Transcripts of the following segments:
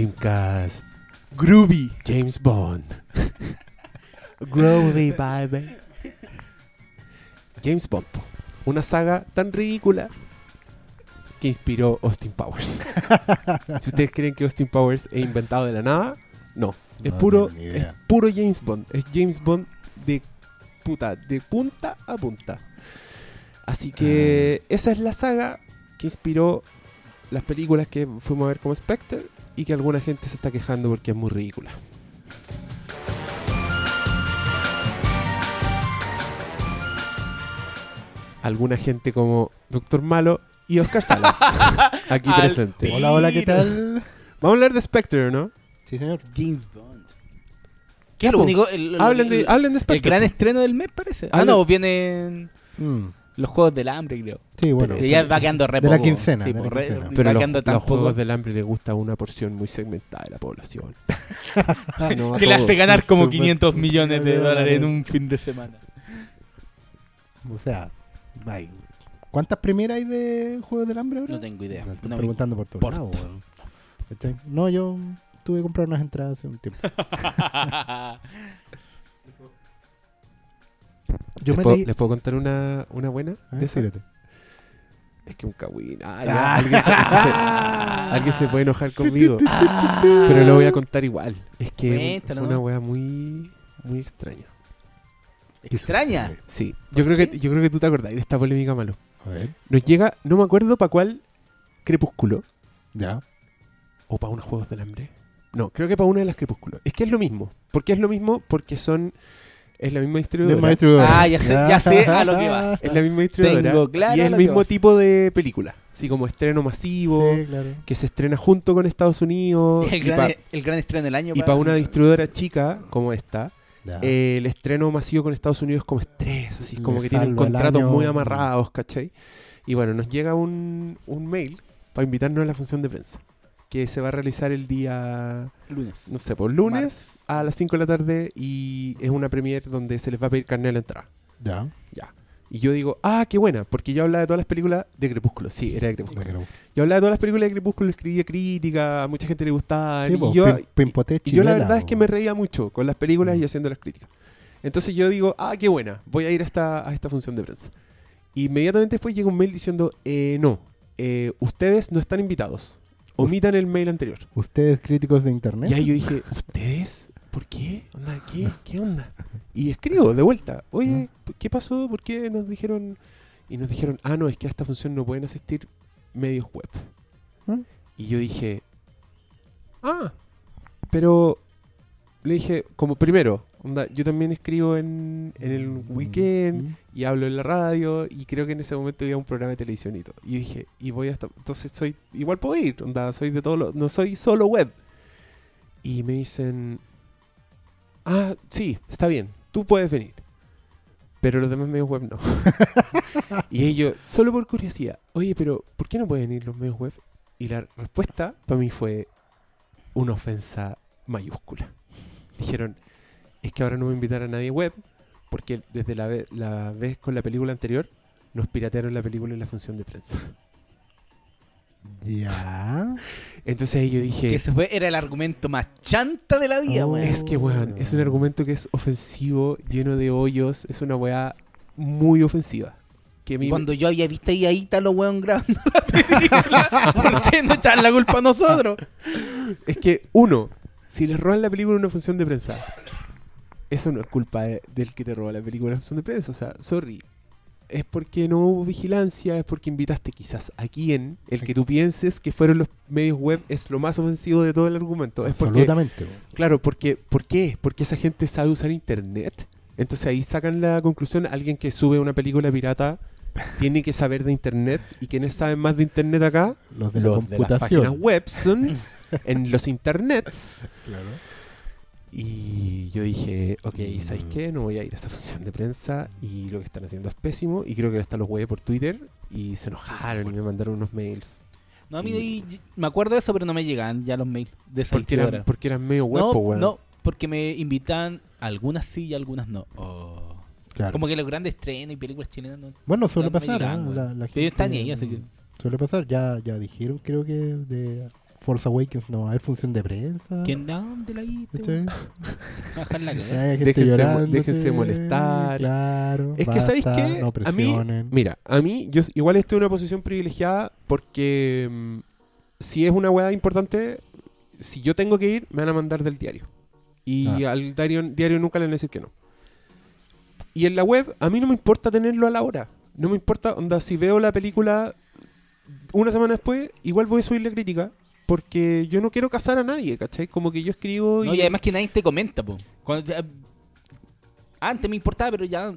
Dreamcast. Groovy. James Bond. Groovy, baby. James Bond. Una saga tan ridícula que inspiró Austin Powers. si ustedes creen que Austin Powers es inventado de la nada, no. Es No puro, es puro James Bond. Es James Bond de puta, de punta a punta. Así que esa es la saga que inspiró las películas que fuimos a ver como Spectre y que alguna gente se está quejando porque es muy ridícula. Alguna gente como Doctor Malo y Oscar Salas, aquí presente. Hola, hola, ¿qué tal? Vamos a hablar de Spectre, ¿no? Sí, señor. James Bond. ¿Qué es lo único? El, el- Hablen de, el- hablen de el Spectre. gran po. estreno del mes, parece. Ah, no, vienen Mm, los Juegos del Hambre, creo. Sí, bueno. Pero ya va quedando re de la quincena, Sí, de la po, re- quincena. va Pero los, los poco juegos del hambre le gusta a una porción muy segmentada de la población. No que le hace ganar sí, como súper 500 millones de dólares en un fin de semana. O sea, hay- ¿cuántas primeras hay de Juegos del Hambre ahora? No tengo idea. Me estoy No preguntando por weón. ¿Cachai? No, yo tuve que comprar unas entradas hace un tiempo. Yo ¿Les, me puedo, leí... les puedo contar una, una buena? Ah, de. Es que un cagüín. Ah, Ah. ya, alguien, se, se- alguien se puede enojar conmigo. pero lo voy a contar igual. Es que Cuéntalo, fue una wea muy, muy extraña. Extraña. Sí, yo creo, que, yo creo que tú te acordás de esta polémica malo. A ver, Nos llega, no me acuerdo para cuál Crepúsculo ya. o para unos Juegos del Hambre. No, creo que para una de las Crepúsculo. Es que es lo mismo. ¿Por qué es lo mismo? Porque son. Es la misma distribuidora. Ah, ya sé, ya sé a lo que vas. Es la misma distribuidora. Tengo claro y es el mismo tipo de película. Así como estreno masivo, Sí, claro. que se estrena junto con Estados Unidos. El y gran, para el gran estreno del año. para una distribuidora chica como esta, eh, el estreno masivo con Estados Unidos es como estrés, así Le como que tienen contratos muy amarrados, ¿cachai? Y bueno, nos llega un, un mail para invitarnos a la función de prensa, que se va a realizar el día, lunes. no sé, por lunes a las 5 de la tarde y es una premiere donde se les va a pedir carnet a la entrada. Ya. Ya. Y yo digo, ah, qué buena, porque yo hablaba de todas las películas de Crepúsculo. Sí, era de Crepúsculo. Yo hablaba de todas las películas de Crepúsculo, escribía crítica, a mucha gente le gustaba. Sí, y yo, y yo la verdad es que me reía mucho con las películas y Mm. haciendo las críticas. Entonces yo digo, ah, qué buena, voy a ir a esta, a esta función de prensa. Inmediatamente después llega un mail diciendo, eh, no, eh, ustedes no están invitados. Omitan el mail anterior. ¿Ustedes críticos de internet? Y ahí yo dije, ¿ustedes? ¿Por qué? Onda, ¿Qué? ¿Qué onda? Y escribo de vuelta, oye, ¿qué pasó? ¿Por qué nos dijeron? Y nos dijeron, ah, no, es que a esta función no pueden asistir medios web. ¿Ah? Y yo dije, ah, pero le dije, como primero, onda, yo también escribo en, en el weekend Mm. y hablo en la radio y creo que en ese momento había un programa de televisión y todo. Y yo dije, y voy hasta, entonces soy, igual puedo ir, onda, soy de todo lo, no soy solo web. Y me dicen, ah, sí, está bien, tú puedes venir. Pero los demás medios web no. y ellos, solo por curiosidad, oye, pero ¿por qué no pueden ir los medios web? Y la respuesta para mí fue una ofensa mayúscula. Dijeron, es que ahora no voy a invitar a nadie web porque desde la, ve- la vez con la película anterior nos piratearon la película en la función de prensa. Ya. Entonces ahí yo dije, Que ese fue, era el argumento más chanta de la vida, Oh. weón. es que weón, es un argumento que es ofensivo, lleno de hoyos, es una weá muy ofensiva. Que Cuando yo había visto ahí a Ítalo, weón, grabando la película, ¿por qué no echan la culpa a nosotros? Es que, uno, si les roban la película en una función de prensa, eso no es culpa de- del que te roba la película función de prensa. O sea, sorry. Es porque no hubo vigilancia, es porque invitaste quizás a quien el que tú pienses que fueron los medios web es lo más ofensivo de todo el argumento. Es porque, Absolutamente. claro, porque, ¿por qué? Porque esa gente sabe usar internet. Entonces ahí sacan la conclusión, alguien que sube una película pirata tiene que saber de internet. ¿Y quienes saben más de internet acá? Los de la los de las páginas computación. web, en los internets. Claro. Y yo dije, ok, ¿sabéis qué? No voy a ir a esa función de prensa y lo que están haciendo es pésimo. Y creo que hasta los huevos por Twitter y se enojaron y me mandaron unos mails. No, a mí y- me acuerdo de eso, pero no me llegan ya los mails de esa Porque eran, porque eran medio web, no, no, porque me invitan algunas sí y algunas no. Oh. Claro. Como que los grandes estrenos y películas chilenas no. Bueno, suele no pasar. llegan, weón. La, la Ellos están gente- ahí, así que. Suele pasar. Ya, ya dijeron, creo que de Force Awakens no va a haber función de prensa. ¿Quién da dónde la weón? Bajar la gente Déjense déjense molestar. Claro. Es que, ¿sabéis qué? No a mí, mira, a mí, yo igual estoy en una posición privilegiada porque mm, si es una weá importante, si yo tengo que ir, me van a mandar del diario. Y Ah. al diario, diario nunca le van a decir que no. Y en la web, a mí no me importa tenerlo a la hora. No me importa, onda, si veo la película una semana después, igual voy a subir la crítica. Porque yo no quiero casar a nadie, ¿cachai? Como que yo escribo No, y además que nadie te comenta, po. Cuando te- Antes me importaba, pero ya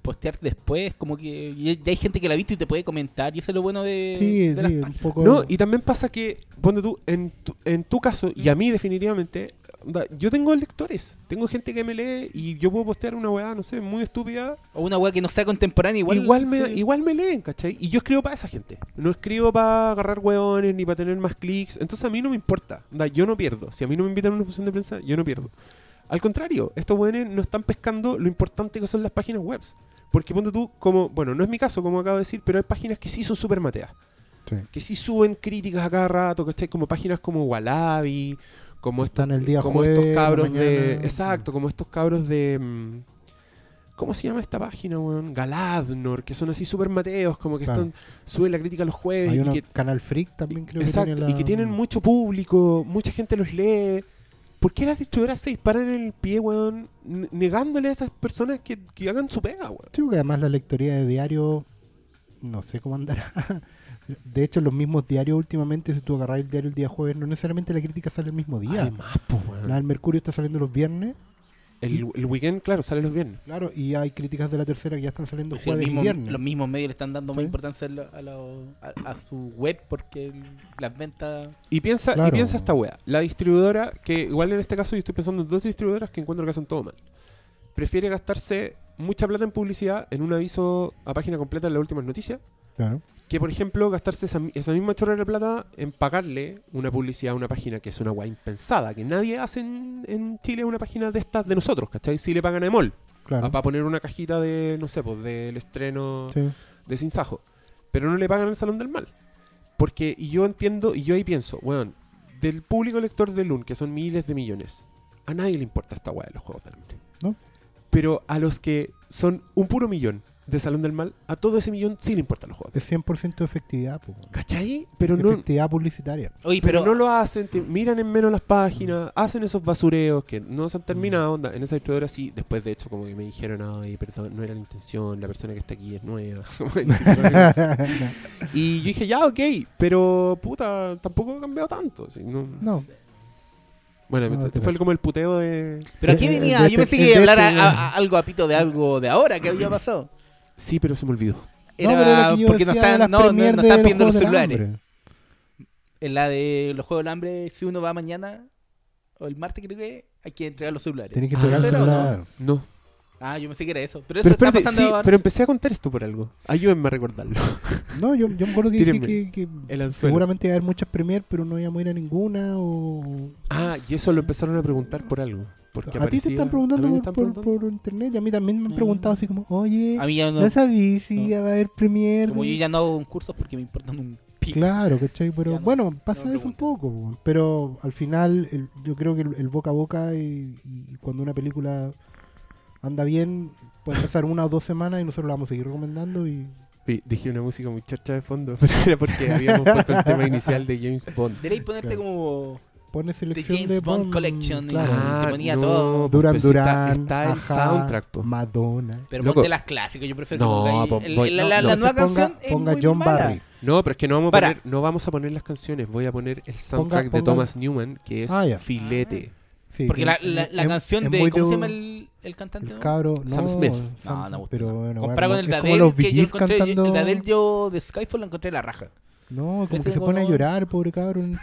postear después, como que ya, hay gente que la ha visto y te puede comentar, y eso es lo bueno de, Sí, de las sí, un páginas. poco. No, y también pasa que, ponte tú, en tu, en tu caso, y a mí definitivamente, onda, yo tengo lectores, tengo gente que me lee y yo puedo postear una weá, no sé, muy estúpida. O una weá que no sea contemporánea, igual. Igual, me, sí. igual me leen, ¿cachai? Y yo escribo para esa gente. No escribo para agarrar weones ni para tener más clics. Entonces a mí no me importa. Onda, yo no pierdo. Si a mí no me invitan a una función de prensa, yo no pierdo. Al contrario, estos weones no están pescando lo importante que son las páginas web. Porque ponte tú, como, bueno, no es mi caso, como acabo de decir, pero hay páginas que sí son súper mateas Sí. que sí suben críticas a cada rato, ¿cachai? Como páginas como Wallaby, como estos, Están el día como jueves, estos cabros de... Exacto, como estos cabros de... mm, ¿Cómo se llama esta página, weón? Galadnor, que son así súper mateos, como que Claro. están suben la crítica los jueves Hay y que, Canal Freak también creo exacto, que tiene y que la- tienen mucho público, mucha gente los lee. ¿Por qué las distribuidoras se disparan en el pie, weón? Negándole a esas personas que, que hagan su pega, weón. Sí, porque además la lectoría de diario, no sé cómo andará. De hecho, los mismos diarios últimamente, si tú agarras el diario el día jueves, no necesariamente la crítica sale el mismo día. Además, pues, weón. La del Mercurio está saliendo los viernes, El, el weekend, claro, sale los viernes. claro, y hay críticas de la tercera que ya están saliendo Pues sí, jueves y mismos, viernes. los mismos medios le están dando más importancia a, lo- a, lo- a- a su web porque las ventas. Y piensa, y piensa esta wea. La distribuidora, que igual en este caso yo estoy pensando en dos distribuidoras que encuentro que hacen todo mal. Prefiere gastarse mucha plata en publicidad en un aviso a página completa en las últimas noticias. Claro. Que por ejemplo gastarse esa, esa misma chorra de plata en pagarle una publicidad a una página que es una wea impensada, que nadie hace en, en Chile una página de estas de nosotros, ¿cachai? Si le pagan a Emol, Claro. para poner una cajita de, no sé, pues del estreno Sí. de Sin Sajo. Pero no le pagan al Salón del Mal. Porque, y yo entiendo, y yo ahí pienso, weón, del público lector de Loon, que son miles de millones, a nadie le importa esta weá de los Juegos del Hambre. No. Pero a los que son un puro millón de Salón del Mal, a todo ese millón sí le importan los Juegos Es 100% de efectividad, po. ¿Cachai? Pero no, efectividad publicitaria. Oye, pero pero, no lo hacen, te miran en menos las páginas, hacen esos basureos que no se han terminado. Onda. En esa distribuidora sí, después de hecho, como que me dijeron, ay, perdón, no era la intención, la persona que está aquí es nueva. y yo dije, ya, ok, pero puta, tampoco ha cambiado tanto. así, no- no, Bueno, No, este te fue como el puteo de. pero aquí Eh, eh, venía. de yo este- pensé que iba a de hablar a- este- algo a pito de algo de ahora que había pasado. Sí, pero se me olvidó. Era no, pero era que yo porque no están, no, no, están los viendo los celulares. Hambre. En la de los Juegos del Hambre, si uno va mañana, o el martes creo que, hay que entregar los celulares. Tenés que Ah, entregar el ¿cero o no? No. Ah, yo pensé que era eso. Pero eso Pero está espérate, pasando sí, ahora. pero empecé a contar esto por algo. Ayúdenme a recordarlo. No, yo, yo me acuerdo que dije que, que seguramente iba a haber muchas premier, pero no íbamos a ir a ninguna. O... Ah, y eso lo empezaron a preguntar por algo. Porque a ti te están preguntando por, están por- preguntando. por internet y a mí también me han Mm. preguntado así como, oye, A mí ya no, no. sabí si no. iba a haber premier. Como yo ya no hago concursos porque me importan un pico. Claro, ¿cachai? Pero Ya no- bueno, pasa eso un poco. po. Pero al final, el- yo creo que el, el boca a boca y, y cuando una película anda bien, puede pasar una o dos semanas y nosotros la vamos a seguir recomendando. y Oye, dije una música muy charcha de fondo, pero era porque habíamos puesto el tema inicial de James Bond. Deberéis ponerte Claro. como Pone The selección James de Bond Bond, Collection. claro. ah, te ponía no, todo. pues, Duran si está- Duran, Está, el soundtrack, po. Madonna. Pero Loco. ponte las clásicas, yo prefiero No, que el- voy- la, no, la- no. la nueva ponga, canción es ponga muy John mala. Barry. No, pero es que no vamos, a poner, no vamos a poner las canciones, voy a poner el soundtrack de ponga- Thomas Newman, que es Ah, ya. Filete. Sí, Porque que la, la, la es- canción es de. ¿Cómo se de- llama el, el cantante? El no? cabro, Sam no, Smith. Sam- No, no gusta pero bueno, Comparado con el los que yo encontré, cantando. el de Adele yo de Skyfall lo encontré la raja. No, como Este que se pone a llorar, pobre canción.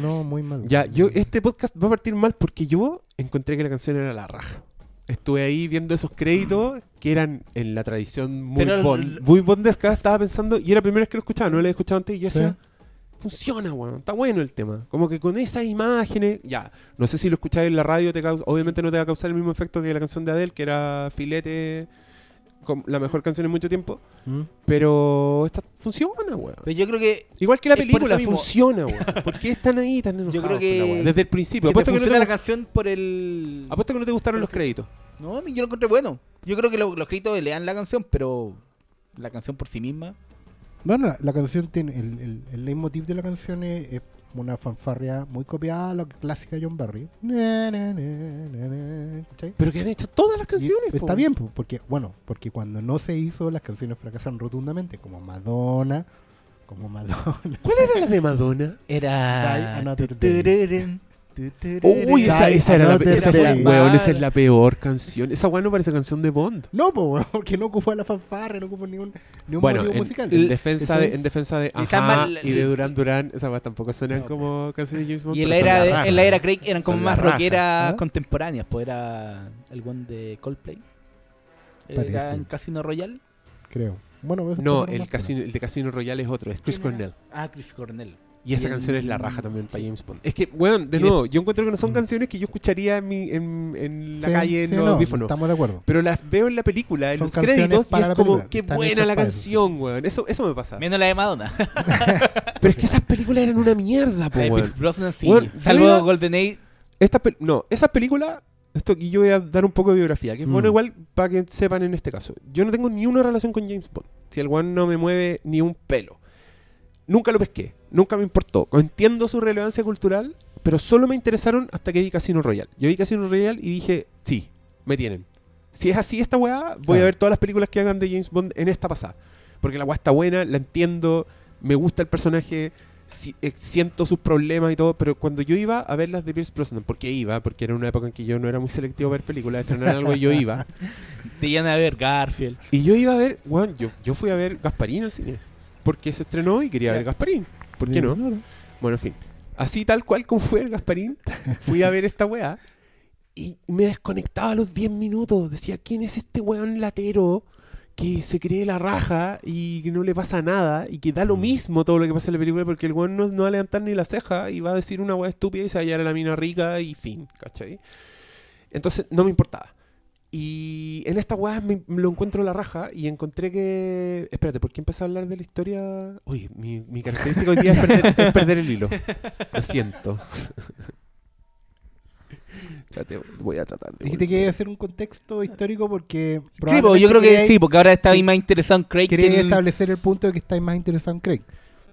No, muy mal. Ya, yo, este podcast va a partir mal porque yo encontré que la canción era la raja. Estuve ahí viendo esos créditos que eran en la tradición muy, Pero bond, muy bondesca. Estaba pensando, y era la primera vez que lo escuchaba, no lo había escuchado antes, y yo Sí. Funciona, weón, está bueno el tema. Como que con esas imágenes, ya, no sé si lo escucháis en la radio, te causa- obviamente no te va a causar el mismo efecto que la canción de Adele, que era filete la mejor canción en mucho tiempo, ¿Mm? pero esta funciona, weón. Pero yo creo que Igual que la película, funciona, weón. ¿Por qué están ahí tan enojados? Yo creo que-? Desde el principio. que te Apuesto que, no te, la canción por el... apuesto que no te gustaron los créditos. No, yo lo encontré bueno. Yo creo que lo- los créditos le dan la canción, pero la canción por sí misma... Bueno, la, la canción tiene. El, el, el leitmotiv de la canción es, es una fanfarria muy copiada a la clásica de John Barry. Pero que han hecho todas las Y canciones, po. está bien, po, porque, bueno, porque cuando no se hizo, las canciones fracasaron rotundamente, como Madonna, como Madonna. ¿Cuál era la de Madonna? Die Era... Another Day. Uy, esa, esa era la, esa es la- Day. weón, esa es la peor canción. Esa weón no parece canción de Bond. No, po, weón, porque no ocupó la fanfarria, no ocupó ningún, ningún Bueno, motivo en, musical. en defensa de, en defensa de Ajá mal- y de Duran Duran, esas weas tampoco suenan No. como canciones de James Bond. Y en la, era de- en la era Craig eran como Son más rockeras ¿ah? contemporáneas. Pues era el one de Coldplay. Parece. Era en Casino Royale. Creo. Bueno, eso No, el, más casino, el de Casino Royale es otro, es Chris. Cornell. Ah, Chris Cornell. Y esa Y canción el- es la raja también para. James Bond. Es que, weón, de Y de- nuevo, yo encuentro que no son Mm. canciones que yo escucharía en, mi, en, en la Sí, calle en sí, los no, audífonos. Estamos de acuerdo. Pero las veo en la película, en Son los créditos, y es como, qué están buena la para eso. canción, weón. Eso, eso me pasa. Menos la de Madonna. Pero es que esas películas eran una mierda, po, weón. Brosnan sí. Weón, iba- GoldenEye. Esta no, esas películas, esto aquí yo voy a dar un poco de biografía, que es Mm. bueno igual para que sepan en este caso. Yo no tengo ni una relación con James Bond. Si el one no me mueve ni un pelo. Nunca lo pesqué, nunca me importó. Entiendo su relevancia cultural, pero solo me interesaron hasta que vi Casino Royale. Yo vi Casino Royale y dije, sí, me tienen. Si es así esta weá, voy a ver todas las películas que hagan de James Bond en esta pasada. Porque la weá está buena, la entiendo, me gusta el personaje, si- eh, siento sus problemas y todo, pero cuando yo iba a ver las de Pierce Brosnan, porque iba, porque era una época en que yo no era muy selectivo a ver películas, estrenar algo y yo iba. Te iban a ver Garfield. Y yo iba a ver, weón, yo, yo fui a ver Gasparín al cine. Porque se estrenó y quería ver Gasparín. ¿Por qué no? Claro. Bueno, en fin. Así tal cual como fue el Gasparín, fui a ver esta weá y me desconectaba a los 10 minutos. Decía, ¿quién es este weón latero que se cree la raja y que no le pasa nada y que da lo Mm. mismo todo lo que pasa en la película porque el weón no, no va a levantar ni la ceja y va a decir una weá estúpida y se va a hallar a la mina rica y fin, ¿cachai? Entonces no me importaba. Y en esta weá me, me lo encuentro la raja y encontré que... Espérate, ¿por qué empecé a hablar de la historia? Oye, mi, mi característica hoy día es perder, es perder el hilo. Lo siento. Trate- voy a tratar de... Dijiste que volver. iba a hacer un contexto histórico porque Sí, pues, yo creo que sí, porque ahora está ahí más interesado en Craig que quería en- establecer el punto de que estáis más interesado en Craig.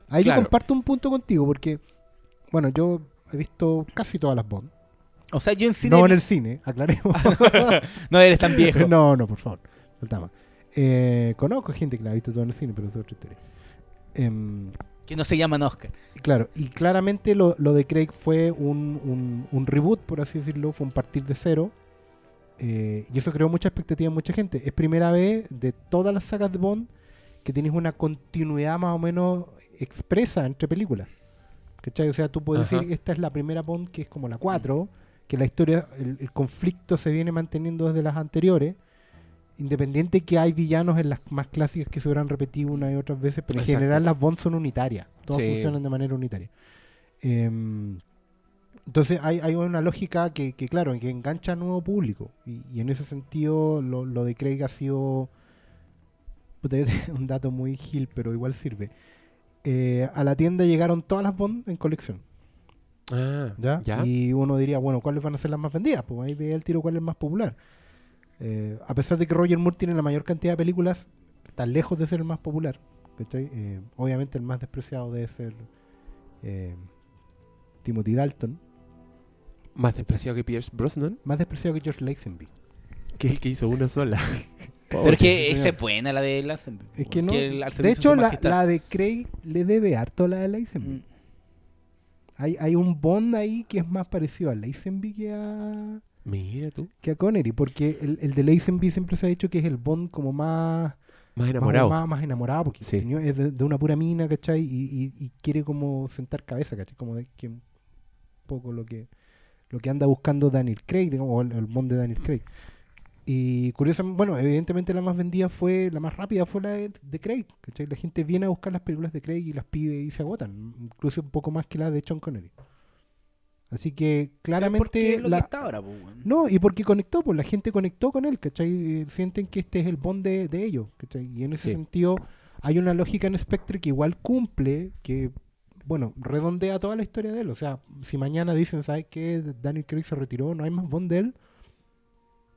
Ahí Claro. yo comparto un punto contigo porque, bueno, yo he visto casi todas las Bond. O sea, yo en cine... No en el cine, aclaremos. No eres tan viejo. no, no, por favor. Faltaba. Eh, conozco gente que la ha visto todo en el cine, pero es otra historia. Em, Que no se llaman Oscar. claro, y claramente lo, lo de Craig fue un, un- un reboot, por así decirlo, fue un partir de cero. eh, y eso creó mucha expectativa en mucha gente. Es primera vez de todas las sagas de Bond que tienes una continuidad más o menos expresa entre películas. ¿Cachai? O sea, tú puedes Ajá. decir esta es la primera Bond que es como la 4, que la historia, el, el conflicto se viene manteniendo desde las anteriores, independiente que hay villanos en las más clásicas que se habrán repetido una y otras veces, pero en Exacto. general las Bond son unitarias, todas Sí. funcionan de manera unitaria. Em, entonces hay, hay una lógica que, que, claro, que engancha a nuevo público. Y, y en ese sentido lo, lo de Craig ha sido un dato muy gil, pero igual sirve. Eh, a la tienda llegaron todas las Bond en colección. Ah, ¿ya? ya. Y uno diría, bueno, ¿cuáles van a ser las más vendidas? Pues ahí ve el tiro cuál es más popular. Eh, a pesar de que Roger Moore tiene la mayor cantidad de películas, está lejos de ser el más popular. Eh, obviamente el más despreciado debe ser eh, Timothy Dalton. Más despreciado que Pierce Brosnan, Más despreciado que George Lazenby. que es el que hizo una sola. Pero es que esa es buena la de Lazenby. Es que no. El- De hecho, la, la de Craig le debe harto a la de Lazenby. Mm. Hay, hay un Bond ahí que es más parecido a Lazenby que a, Mira tú. que a Connery, porque el, el de Lazenby siempre se ha dicho que es el Bond como más Más enamorado. Más, más enamorado, porque Sí. es de, de una pura mina, ¿cachai? Y, y- y quiere como sentar cabeza, ¿cachai? Como de que un poco lo que lo que anda buscando Daniel Craig, digamos, o el, el Bond de Daniel Craig. Y curiosamente, bueno, evidentemente la más vendida fue, la más rápida fue la de, de Craig, ¿cachai? La gente viene a buscar las películas de Craig y las pide y se agotan, incluso un poco más que la de Sean Connery. Así que claramente es lo la- que está ahora, no, y porque conectó, pues la gente conectó con él, ¿cachai? Eh, Sienten que este es el bond de, de ellos, ¿cachai? Y en ese Sí. sentido hay una lógica en Spectre que igual cumple, que, bueno, redondea toda la historia de él. O sea, si mañana dicen, ¿sabes qué? Daniel Craig se retiró, no hay más bond de él,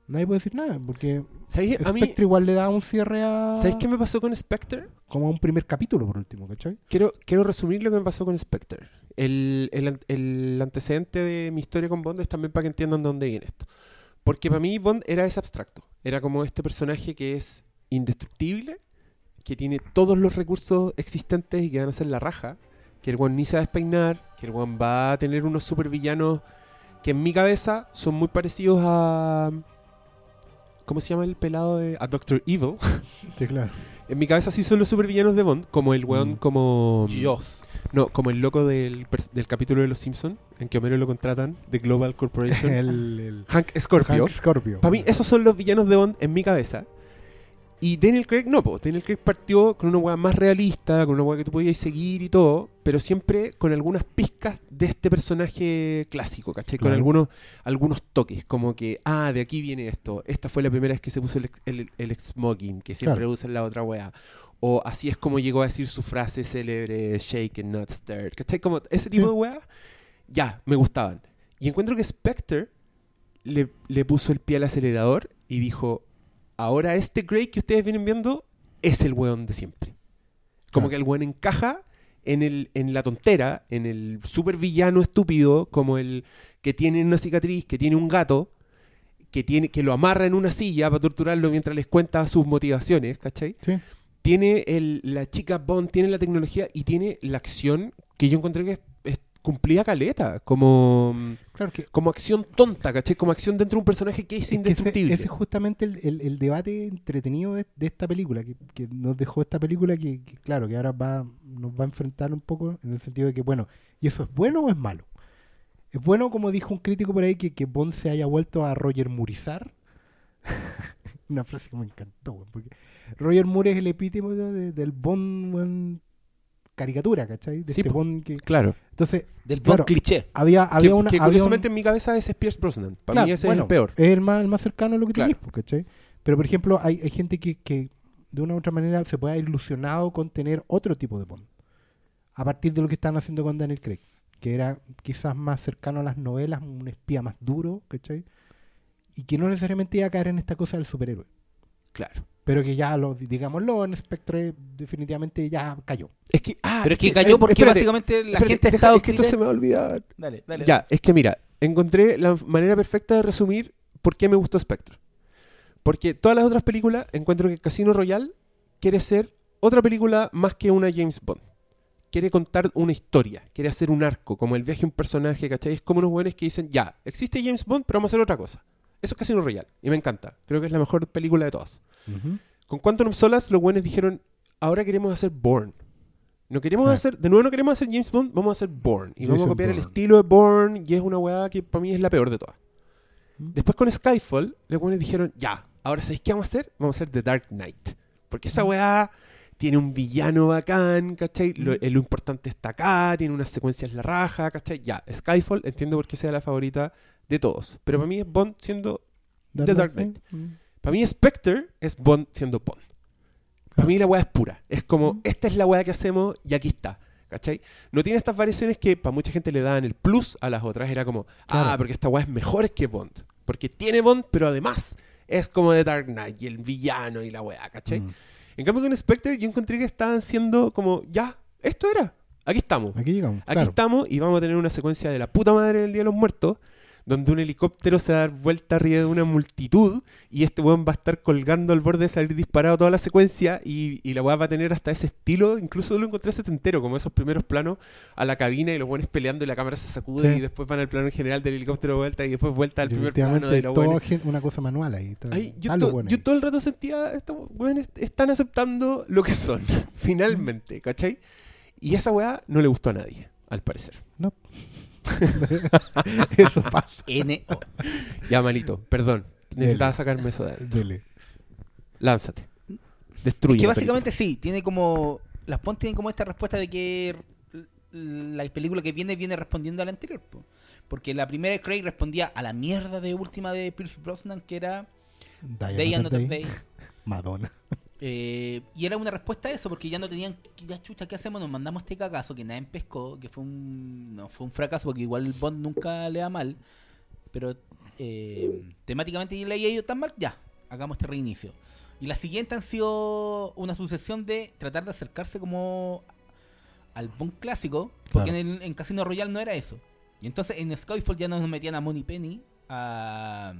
nadie puede decir nada, porque ¿Sabéis, a mí, Spectre igual le da un cierre a... ¿sabéis qué me pasó con Spectre? Como a un primer capítulo, por último, ¿cachai? Quiero, quiero resumir lo que me pasó con Spectre. El, el el antecedente de mi historia con Bond es también para que entiendan de dónde viene esto. Porque para mí Bond era ese abstracto. Era como este personaje que es indestructible, que tiene todos los recursos existentes y que van a ser la raja, que el one ni se va a despeinar, que el one va a tener unos supervillanos que en mi cabeza son muy parecidos a... ¿Cómo se llama el pelado de...? A Doctor Evil. Sí, claro. En mi cabeza sí son los supervillanos de Bond, como el weón, Mm. como... Dios. No, como el loco del, del capítulo de Los Simpsons, en que Homero lo contratan, de Global Corporation. el, el Hank Scorpio. Hank Scorpio. Para mí, esos son los villanos de Bond en mi cabeza. Y Daniel Craig, no, po. Daniel Craig partió con una weá más realista, con una weá que tú podías seguir y todo, pero siempre con algunas pizcas de este personaje clásico, ¿cachai? Con Claro. algunos, algunos toques, como que, ah, de aquí viene esto. Esta fue la primera vez que se puso el, el, el smoking, que siempre Claro. usa en la otra weá. O así es como llegó a decir su frase célebre, shake and not stirred. ¿Cachai? Como ese tipo Sí. de weá, ya, me gustaban. Y encuentro que Spectre le, le puso el pie al acelerador y dijo, ahora este Grey que ustedes vienen viendo es el weón de siempre. Como Claro. que el weón encaja en, el, en la tontera, en el super villano estúpido, como el que tiene una cicatriz, que tiene un gato, que, tiene, que lo amarra en una silla para torturarlo mientras les cuenta sus motivaciones, ¿cachai? Sí. Tiene el, la chica Bond, tiene la tecnología y tiene la acción que yo encontré que es- cumplía caleta, como, Claro que como acción tonta, ¿cachai? Como acción dentro de un personaje que es, Es que ese, indestructible. ese es justamente el, el- el debate entretenido de, de esta película, que, que nos dejó esta película que, claro, que ahora va, nos va a enfrentar un poco en el sentido de que, bueno, ¿y eso es bueno o es malo? Es bueno, como dijo un crítico por ahí, que, que Bond se haya vuelto a Roger Murizar. Una frase que me encantó, porque Roger Moore es el epítemo de- de- del Bond caricatura, ¿cachai? De Sí, este. Bond que... Claro. Entonces, Del Claro. Bond cliché. había, había que, una... que había un- curiosamente en mi cabeza ese es Pierce Brosnan. Para Claro, mí ese bueno, es el peor. Es el más, el más cercano a lo que Claro. tenéis, pues, ¿cachai? Pero, por ejemplo, hay, hay gente que, que de una u otra manera se puede haber ilusionado con tener otro tipo de Bond. A partir de lo que están haciendo con Daniel Craig. Que era quizás más cercano a las novelas, un espía más duro, ¿cachai? Y que no necesariamente iba a caer en esta cosa del superhéroe. Claro. Pero que ya, lo, digámoslo, en Spectre definitivamente ya cayó. Es que, ah, Pero es que cayó porque espérate, básicamente la espérate, gente ha deja- estado... Es que esto se me va a olvidar. Dale, dale. Ya, es que mira, encontré la manera perfecta de resumir por qué me gustó Spectre. Porque todas las otras películas encuentro que Casino Royale quiere ser otra película más que una James Bond. Quiere contar una historia, quiere hacer un arco, como el viaje de un personaje, ¿cachai? Es como unos buenos que dicen, ya, existe James Bond, pero vamos a hacer otra cosa. Eso es Casino Royale, y me encanta. Creo que es la mejor película de todas. Con Quantum of Solace, los buenos dijeron, ahora queremos hacer Bourne. No queremos Sí. hacer, de nuevo no queremos hacer James Bond, vamos a hacer Bourne. Y vamos a copiar el estilo de Bourne, y es una weá que para mí es la peor de todas. Mm. Después con Skyfall, los buenos dijeron, ya, ahora ¿sabéis qué vamos a hacer? Vamos a hacer The Dark Knight. Porque esa weá tiene un villano bacán, ¿cachai? Lo, eh, lo importante está acá, tiene unas secuencias la raja, ¿cachai? Ya, Skyfall, entiendo por qué sea la favorita de todos. Pero para mí es Bond siendo The Dark Knight. Mm. para mí Spectre es Bond siendo Bond. Para mí la weá es pura. Es como, Mm. esta es la weá que hacemos y aquí está. ¿Cachai? No tiene estas variaciones que para mucha gente le dan el plus a las otras. Era como, ah, porque esta weá es mejor que Bond. Porque tiene Bond, pero además es como The Dark Knight y el villano y la weá, ¿cachai? Mm. En cambio con Spectre yo encontré que estaban siendo como, ya, esto era. Aquí estamos. Aquí llegamos. Aquí claro. estamos y vamos a tener una secuencia de la puta madre del Día de los Muertos, donde un helicóptero se va a dar vuelta arriba de una multitud y este weón va a estar colgando al borde de salir disparado toda la secuencia y, y la weá va a tener hasta ese estilo, incluso lo encontré setentero, como esos primeros planos a la cabina y los buenos peleando y la cámara se sacude Sí. y después van al plano general del helicóptero de vuelta y después vuelta al primer plano de los todo weones. una cosa manual ahí. Ay, yo, to- bueno yo ahí. todo el rato sentía, estos weones están aceptando lo que son, finalmente, ¿cachai? Y esa weá no le gustó a nadie, al parecer. No. Eso pasa. N-O. Ya, malito, perdón. Necesitaba sacarme eso de ahí. Dele. Lánzate. Es Destruye. que la básicamente sí, tiene como. Las Bond tienen como esta respuesta de que la película que viene viene respondiendo a la anterior. po. Porque la primera de Craig respondía a la mierda de última de Pierce Brosnan, que era Day Another Another Day. Day. Madonna. Eh, y era una respuesta a eso, porque ya no tenían, ya chucha, ¿qué hacemos? Nos mandamos este cagazo que nadie pescó, que fue un, no, fue un fracaso, porque igual el Bond nunca le da mal, pero eh, temáticamente le ha ido tan mal, ya, hagamos este reinicio. Y la siguiente han sido una sucesión de tratar de acercarse como al Bond clásico, porque Claro. en, el- en Casino Royale no era eso. Y entonces en Skyfall ya nos metían a Money Penny, a,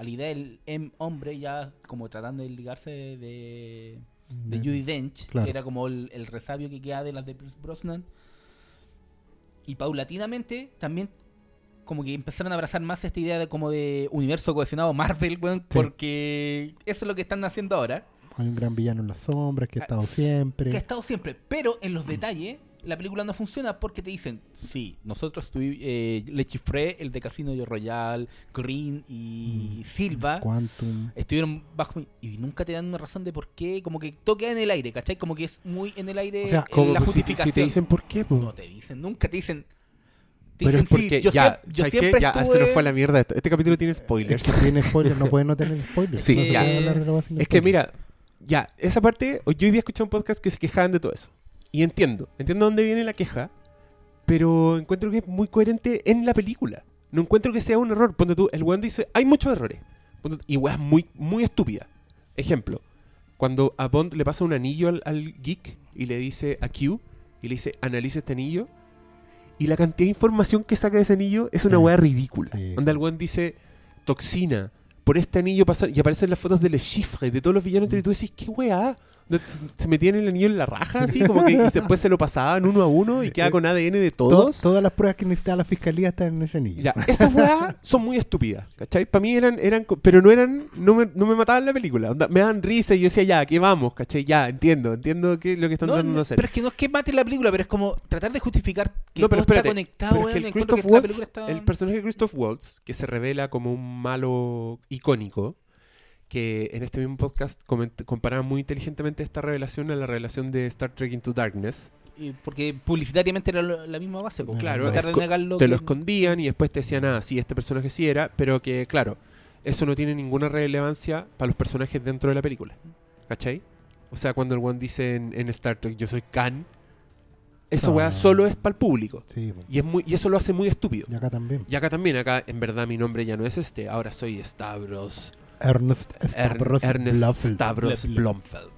a la idea del M hombre, ya como tratando de ligarse de, de, de Judy Dench, Claro. que era como el, el resabio que queda de las de Pierce Brosnan. Y paulatinamente también como que empezaron a abrazar más esta idea de como de universo cohesionado Marvel, weón, porque eso es lo que están haciendo ahora. Hay un gran villano en las sombras que ha Ah, estado siempre. Que ha estado siempre. Pero en los detalles, la película no funciona porque te dicen, sí, nosotros tuvi- eh, le chifré el de Casino Royale, Green y Mm. Silva. Quantum. Estuvieron bajo mi- y nunca te dan una razón de por qué, como que todo queda en el aire, ¿cachai? Como que es muy en el aire O sea, en ¿Cómo? la Pues si, te- si justificación. te dicen por qué, po? No te dicen, nunca te dicen. Te Pero dicen, es porque sí, yo, ya, yo ¿sabes qué? siempre ya estuve... se nos fue a la mierda esto. Este capítulo tiene Es spoilers. que tiene spoilers, no puede no tener spoilers. Sí, No ya. Es que mira, ya, esa parte, yo hoy día escuché un podcast que se quejaban de todo eso. Y entiendo, entiendo dónde viene la queja, pero encuentro que es muy coherente en la película. No encuentro que sea un error. Ponte tú, el weón dice, hay muchos errores. Ponte tú, y weas muy, muy estúpida. Ejemplo, cuando a Bond le pasa un anillo al, al geek y le dice a Q, y le dice, analiza este anillo, y la cantidad de información que saca de ese anillo es una Sí. wea ridícula. Sí, Donde sí. el weón dice, toxina, por este anillo pasa, y aparecen las fotos de los chiffres, de todos los villanos, y tú decís, ¿qué weá? Se metían el anillo en la raja, así, como que y después se lo pasaban uno a uno y queda con ADN de To- todos. todas las pruebas que necesitaba la fiscalía están en ese anillo. Ya, esas weas son muy estúpidas, ¿cachai? Para mí eran, eran, pero no eran, no me, no me mataban la película, onda, me daban risa y yo decía, ya, ¿qué vamos? ¿cachai? Ya, entiendo, entiendo qué es lo que están No, tratando de no, hacer. pero es que no es que mate la película, pero es como tratar de justificar que no, pero todo espérate, está conectado, pero es que el Christoph que la Waltz, película está- el personaje de Christoph Waltz, que se revela como un malo icónico, que en este mismo podcast comparaba muy inteligentemente esta revelación a la revelación de Star Trek Into Darkness. Y Porque publicitariamente era lo- la misma base, pues, Claro, tratar de te que- lo escondían y después te decían, ah, sí, este personaje sí era, pero que, claro, eso no tiene ninguna relevancia para los personajes dentro de la película. ¿Cachai? O sea, cuando el one dice en, en Star Trek, yo soy Khan, eso Ah. weá solo es para el público. Sí. Y, es muy, y eso lo hace muy estúpido. y acá también. Y acá también, acá en verdad mi nombre ya no es este, ahora soy Stavros, Ernest Er- Stavros Ernest Blofeld. Stavros Blofeld. Blomfeld.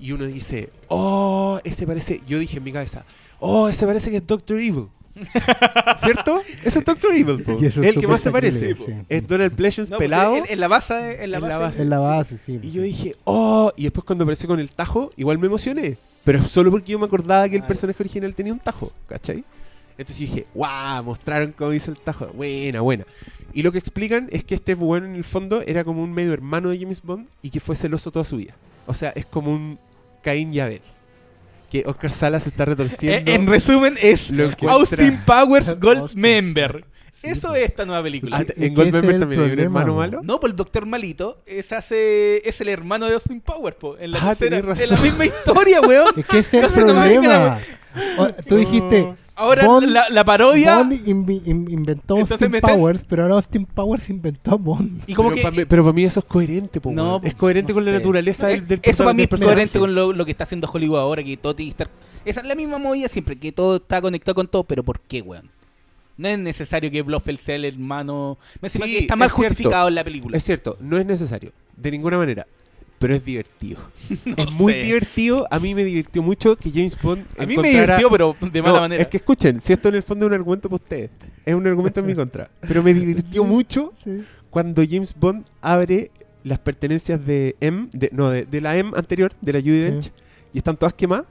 Y uno dice, oh, ese parece, yo dije en mi cabeza, oh, ese parece que es Doctor Evil. ¿Cierto? Ese es Doctor Evil, es el que más se parece. sí. Es Donald Pleasence No, pues, pelado. en, en la base, en la En la base. En la base, sí. Y yo dije, oh, y después cuando apareció con el tajo, igual me emocioné. Pero solo porque yo me acordaba que el personaje original tenía un tajo, ¿cachai? Entonces yo dije, wow, mostraron cómo hizo el tajo. Buena, buena. Y lo que explican es que este bueno en el fondo era como un medio hermano de James Bond y que fue celoso toda su vida. O sea, es como un Caín y Abel. Que Oscar Salas está Eh, retorciendo. en resumen es Austin Powers Gold Austin. Member. Eso es esta nueva película. Ah, en es el también hay un problema, hermano malo. No, pues el Doctor Malito es, hace, es el hermano de Austin Powers, po, en la Ah, tercera. tenés Es la razón. misma historia, weón. Es que ese es el No sé, no problema. O- Tú dijiste, Ahora Bond- la, la parodia. Bond in- inventó Austin Powers, pero ahora Austin Powers inventó Bond. y como pero, que. para mí, pero para mí eso es coherente, po, No, po, Es coherente no con la naturaleza del, del Eso para mí es coherente con lo, lo que está haciendo Hollywood ahora, que todo tiene que estar. Esa es la misma movida siempre, que todo está conectado con todo, pero ¿por qué, weón? No es necesario que Blofeld sea el hermano. Me Sí, que está mal es cierto. justificado en la película. Es cierto, no es necesario, de ninguna manera. Pero es divertido. No es muy sé. divertido. A mí me divirtió mucho que James Bond. A mí me divirtió, pero de mala No, manera. Es que escuchen, si esto en el fondo es un argumento para ustedes, es un argumento en mi contra. Pero me divirtió mucho Sí. cuando James Bond abre las pertenencias de M, de, no, de, de la M anterior, de la Judy Sí. Dench, y están todas quemadas.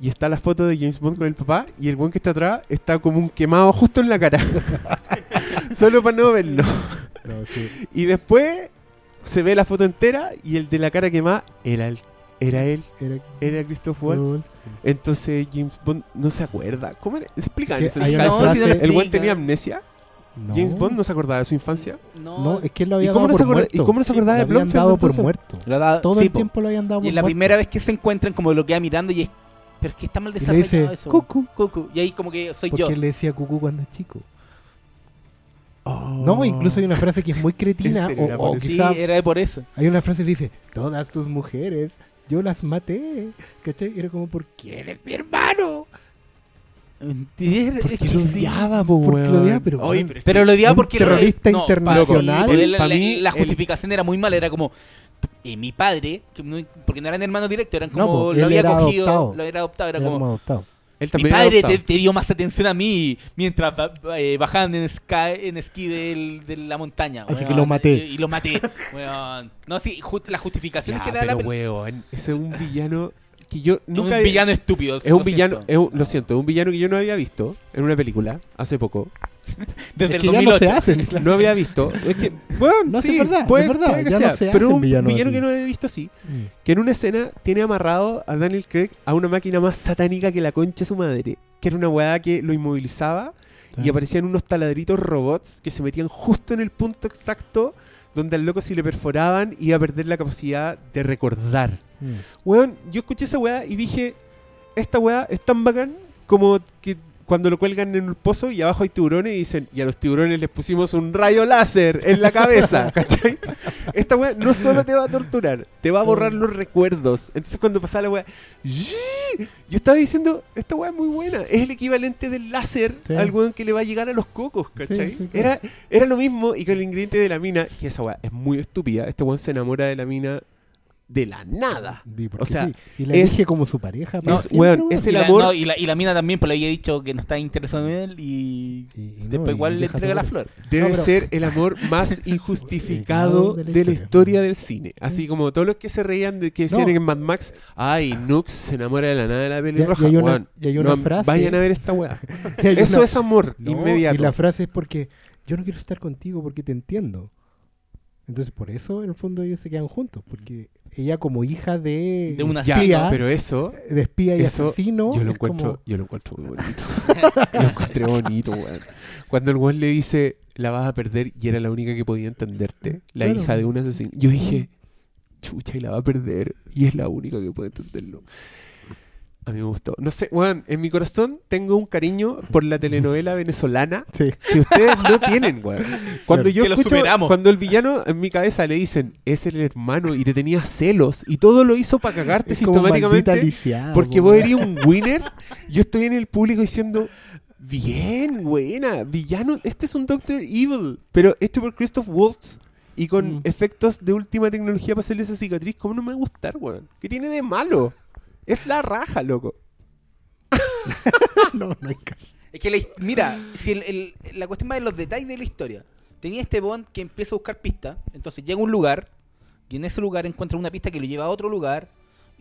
Y está la foto de James Bond con el papá, y el buen que está atrás está como un quemado justo en la cara. Solo para no verlo. No, sí. Y después se ve la foto entera y el de la cara quemada era él. Era él, Era- era Christoph Waltz. Entonces James Bond no se acuerda. ¿Cómo era? Explican Que eso. hay el una Skyfall. frase- si no lo ¿El buen tenía amnesia? No. James Bond no se acordaba de su infancia. No, es que él lo ¿Y había cómo dado no por muerto. y cómo no se acordaba Lo de habían Blofeld, dado por muerto. Lo da- Todo sí, el po. tiempo lo habían dado por Y es la muerto. primera vez que se encuentran como lo que va mirando y es Pero es que está mal Y le desarrollado dice, eso. cucu. Cucu. Y ahí como que soy Porque yo. él le decía cucú cuando es chico. Oh. No, incluso hay una frase que es muy cretina. ¿En serio era o, o? Sí, era por eso. hay una frase que dice, todas tus mujeres, yo las maté. ¿Cachai? Y era como, ¿por qué eres mi hermano? Entiende- Porque es que lo odiaba, po, Porque lo odiaba, pero, Oye, pero Pero que- lo odiaba porque era- terrorista no, internacional. sí, pues, Pa' la, mí, la el- justificación era muy mala, era como eh, mi padre, que no- porque no eran hermanos directos, eran No, como po, lo había era cogido, adoptado. lo era adoptado, era Era como como adoptado. Él mi padre te, dio más atención a mí mientras eh, bajaban en, sky- en esquí de la montaña. Así weón, que lo maté. Y, y lo maté. weón. No, sí, ju- la justificación Ya, que da la pero pel- weón, ese es un villano que yo es nunca un villano estúpido. es un lo villano, siento. es un- lo siento, es un villano que yo no había visto en una película hace poco. Desde Es el que ya no 2008. se hacen. claro. No había visto. Es que, bueno, No, sí, es verdad, puede, es verdad, puede que ya no sea. se pero un villano así. que no había visto así. Mm. Que en una escena tiene amarrado a Daniel Craig a una máquina más satánica que la concha de su madre. Que era una weá que lo inmovilizaba y aparecían unos taladritos robots que se metían justo en el punto exacto donde al loco si le perforaban iba a perder la capacidad de recordar. Mm. Weón, yo escuché esa weá y dije, esta weá es tan bacán como que cuando lo cuelgan en un pozo y abajo hay tiburones y dicen, y a los tiburones les pusimos un rayo láser en la cabeza, ¿cachai? Esta weá no solo te va a torturar, te va a borrar los recuerdos. Entonces cuando pasaba la weá, yo estaba diciendo, esta weá es muy buena, es el equivalente del láser Sí. al weón que le va a llegar a los cocos, ¿cachai? Sí, sí, claro. era, era lo mismo y con el ingrediente de la mina, que esa weá es muy estúpida, este weón se enamora de la mina de la nada. O sea, sí. y la es- elige como su pareja. es- siempre, weón, weón. es Y el la, amor- no, y, la, y la mina también pues le había dicho que no estaba interesado en él y, Y- y no, después y igual le entrega la flor. Debe No, pero- ser el amor más injustificado de la de la historia. del cine. Así como todos los que se reían de que decían No. en Mad Max, ay, Nux se enamora de la nada de la Y- pelirroja. y hay una, Weón, y hay una no, frase. Vayan a ver esta weá. y Eso una- es amor No, inmediato. Y la frase es porque yo no quiero estar contigo porque te entiendo. Entonces, por eso, en el fondo, ellos se quedan juntos. Porque ella, como hija de, De una Ya, espía, pero eso de espía y eso asesino, yo lo encuentro, como- yo lo encuentro muy bonito. lo encontré bonito, weón. Cuando el weón le dice, la vas a perder y era la única que podía entenderte, la Claro. hija de un asesino. Yo dije, chucha, y la va a perder y es la única que puede entenderlo. A mí me gustó. No sé, weón, en mi corazón tengo un cariño por la telenovela venezolana Sí. que ustedes no tienen, weón. Cuando Claro. yo Que lo escucho, superamos. cuando el villano en mi cabeza le dicen, es el hermano y te tenía celos y todo lo hizo para cagarte Es sistemáticamente. lisiada, Porque po, vos eres un winner. Yo estoy en el público diciendo, bien, buena, villano. Este es un Doctor Evil, pero hecho por Christoph Waltz y con Mm. efectos de última tecnología para hacerle esa cicatriz. ¿Cómo no me va a gustar, weón? ¿Qué tiene de malo? Es la raja, loco. no, no hay caso. Es que, la mira, si el- el- la cuestión va de los detalles de la historia. Tenía este Bond que empieza a buscar pistas, entonces llega a un lugar y en ese lugar encuentra una pista que lo lleva a otro lugar,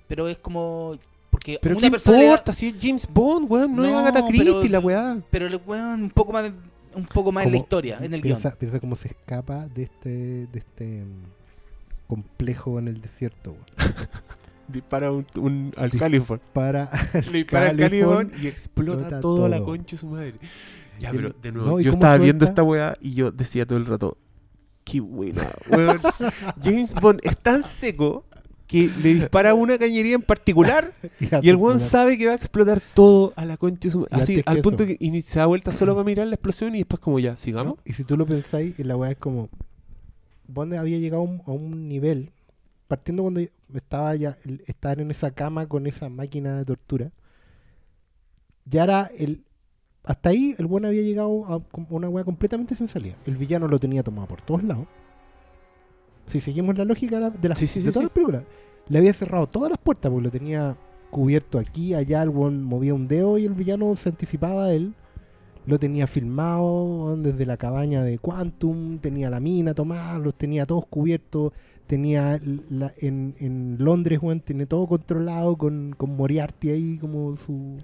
pero es como... Porque Pero una ¿qué persona le da- importa? Si es James Bond, weón. No, es No, Agatha pero- Christie la weá. pero le weón, un poco más, un poco más en la Como- historia, en el guion. piensa, piensa cómo se escapa de este, de este mm, complejo en el desierto. weón. Dispara un, un- al Californ. Para Le dispara al Californ y explota explota todo a la concha de su madre. Ya, pero de nuevo, no, ¿y yo estaba viendo esta weá y yo decía todo el rato, qué buena, weón. James Bond es tan seco que le dispara una cañería en particular y el weón sabe que va a explotar todo a la concha de su Y Así, al punto que y se da vuelta solo para mirar la explosión y después como ya, sigamos. ¿no? Y si tú lo pensáis, la weá es como. Bond había llegado a un nivel, partiendo cuando estaba ya, estar en esa cama con esa máquina de tortura, ya era el. Hasta ahí el buen había llegado a una weá completamente sin salida. El villano lo tenía tomado por todos lados. Si seguimos la lógica de, la- de las, Sí, sí, de sí, todas las películas, le había cerrado todas las puertas porque lo tenía cubierto aquí, allá, el buen movía un dedo y el villano se anticipaba a él. Lo tenía filmado desde la cabaña de Quantum, tenía la mina tomada, los tenía todos cubiertos, tenía la- en, en Londres, weón, tiene todo controlado con, con Moriarty ahí como su,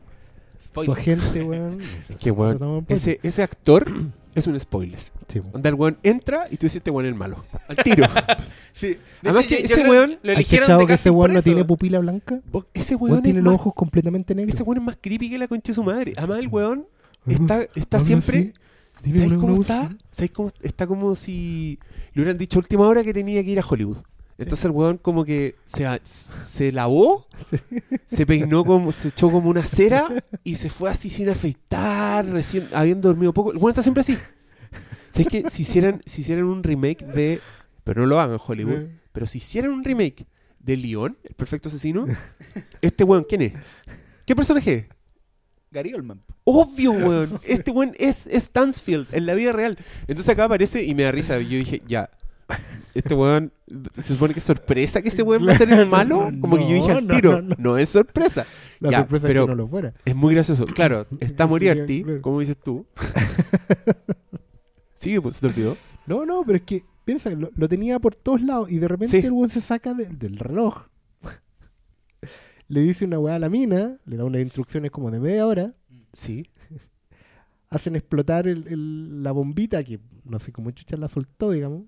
su agente, weón. Es que weón, ese, ese actor es un spoiler. Sí. Donde el weón entra y tú dices este weón es el malo. Al tiro. Sí. Además De que ese weón- lo ¿Has eligieron de que ese weón no tiene pupila blanca? Ese Weón weón, tiene es los más- ojos completamente negros. ese weón es más creepy que la concha de su madre. Además el weón está, está siempre... así, tiene ¿Sabes una- cómo una está? voz- ¿Sabes cómo está como si le hubieran dicho a última hora que tenía que ir a Hollywood? Entonces el weón como que se, se lavó, se peinó como, se echó como una cera y se fue así sin afeitar, recién habiendo dormido poco. El weón está siempre así. ¿Sabes que si hicieran, si hicieran un remake de. Pero no lo hagan en Hollywood. Pero si hicieran un remake de Leon, el perfecto asesino, este weón, ¿quién es? ¿Qué personaje es? Gary Oldman. Obvio, weón. Este weón es, Stansfield en la vida real. Entonces acá aparece y me da risa. Yo dije, ya. Este weón, se supone que es sorpresa que este weón va a ser el malo. Como que yo dije al tiro, no, no, no. es sorpresa. La Ya, sorpresa pero es que no lo fuera. es muy gracioso. Claro, está Sí, Moriarty, claro. como dices tú. Sigue, pues se te olvidó. No, no, pero es que, piensa, lo, lo tenía por todos lados y de repente Sí. el weón se saca de- del reloj. Le dice una weá a la mina, le da unas instrucciones como de media hora, Sí. hacen explotar el- el- la bombita que no sé cómo chucha la soltó, digamos.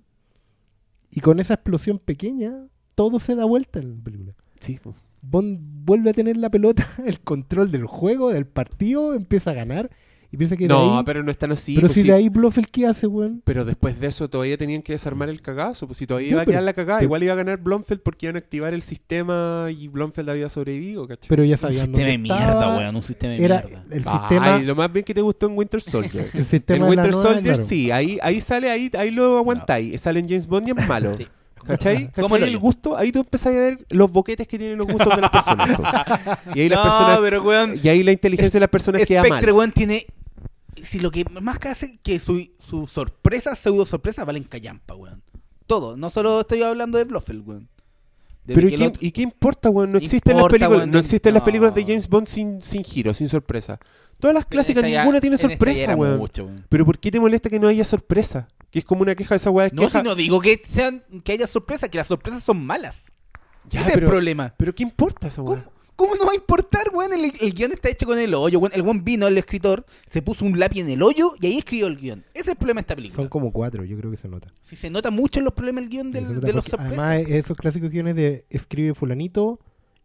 Y con esa explosión pequeña, todo se da vuelta en la película. Sí, pues. Bond vuelve a tener la pelota, el control del juego, del partido, empieza a ganar y piensa que de No, ahí- pero no están así. pero pues, si sí. de ahí Blofeld qué hace, weón. Pero después de eso todavía tenían que desarmar el cagazo. Pues si todavía iba a quedar la cagada, pero- igual iba a ganar Blomfeld porque iban a activar el sistema y Blomfeld había sobrevivido, ¿cachai? Pero ya Un sabían sistema de mierda, weón. Un sistema de Era mierda. el Ay, sistema, lo más bien que te gustó en Winter Soldier. el sistema en de la Winter nueva, Soldier claro. sí, ahí, ahí sale, ahí, ahí lo aguantáis. Sale en James Bond y es malo. Sí. ¿Cachai? ¿Cachai? el el gusto, ahí tú empezás a ver los boquetes que tienen los gustos de las personas. y ahí las no, personas pero weón. y ahí la inteligencia de las personas Spectre, mal. weón, tiene. Si lo que más que hace que su, su sorpresa, pseudo sorpresa, valen callampa, weón. Todo. No solo estoy hablando de Blofeld, weón. Pero ¿y que qué, otro- y qué importa, weón? No ¿Qué existen las importa, películas, weón? no existen las No. películas de James Bond sin, sin giro, sin sorpresa. Todas las clásicas, esta ya- ninguna tiene sorpresa, weón. mucho, weón. Pero ¿por qué te molesta que no haya sorpresa? Que es como una queja de esa weá. es No, queja- si no digo que sean que haya sorpresa, que las sorpresas son malas. Ya, Ese es el problema. pero ¿qué importa esa ¿Cómo, weá? cómo no va a importar, weón? El, el guion está hecho con el hoyo, weón. El weón vino, el escritor, se puso un lápiz en el hoyo y ahí escribió el guion. Ese es el problema de esta película. Son como cuatro, yo creo que se nota. Si se nota mucho en los problemas del guion del- de los sorpresas. además, esos clásicos guiones de escribe fulanito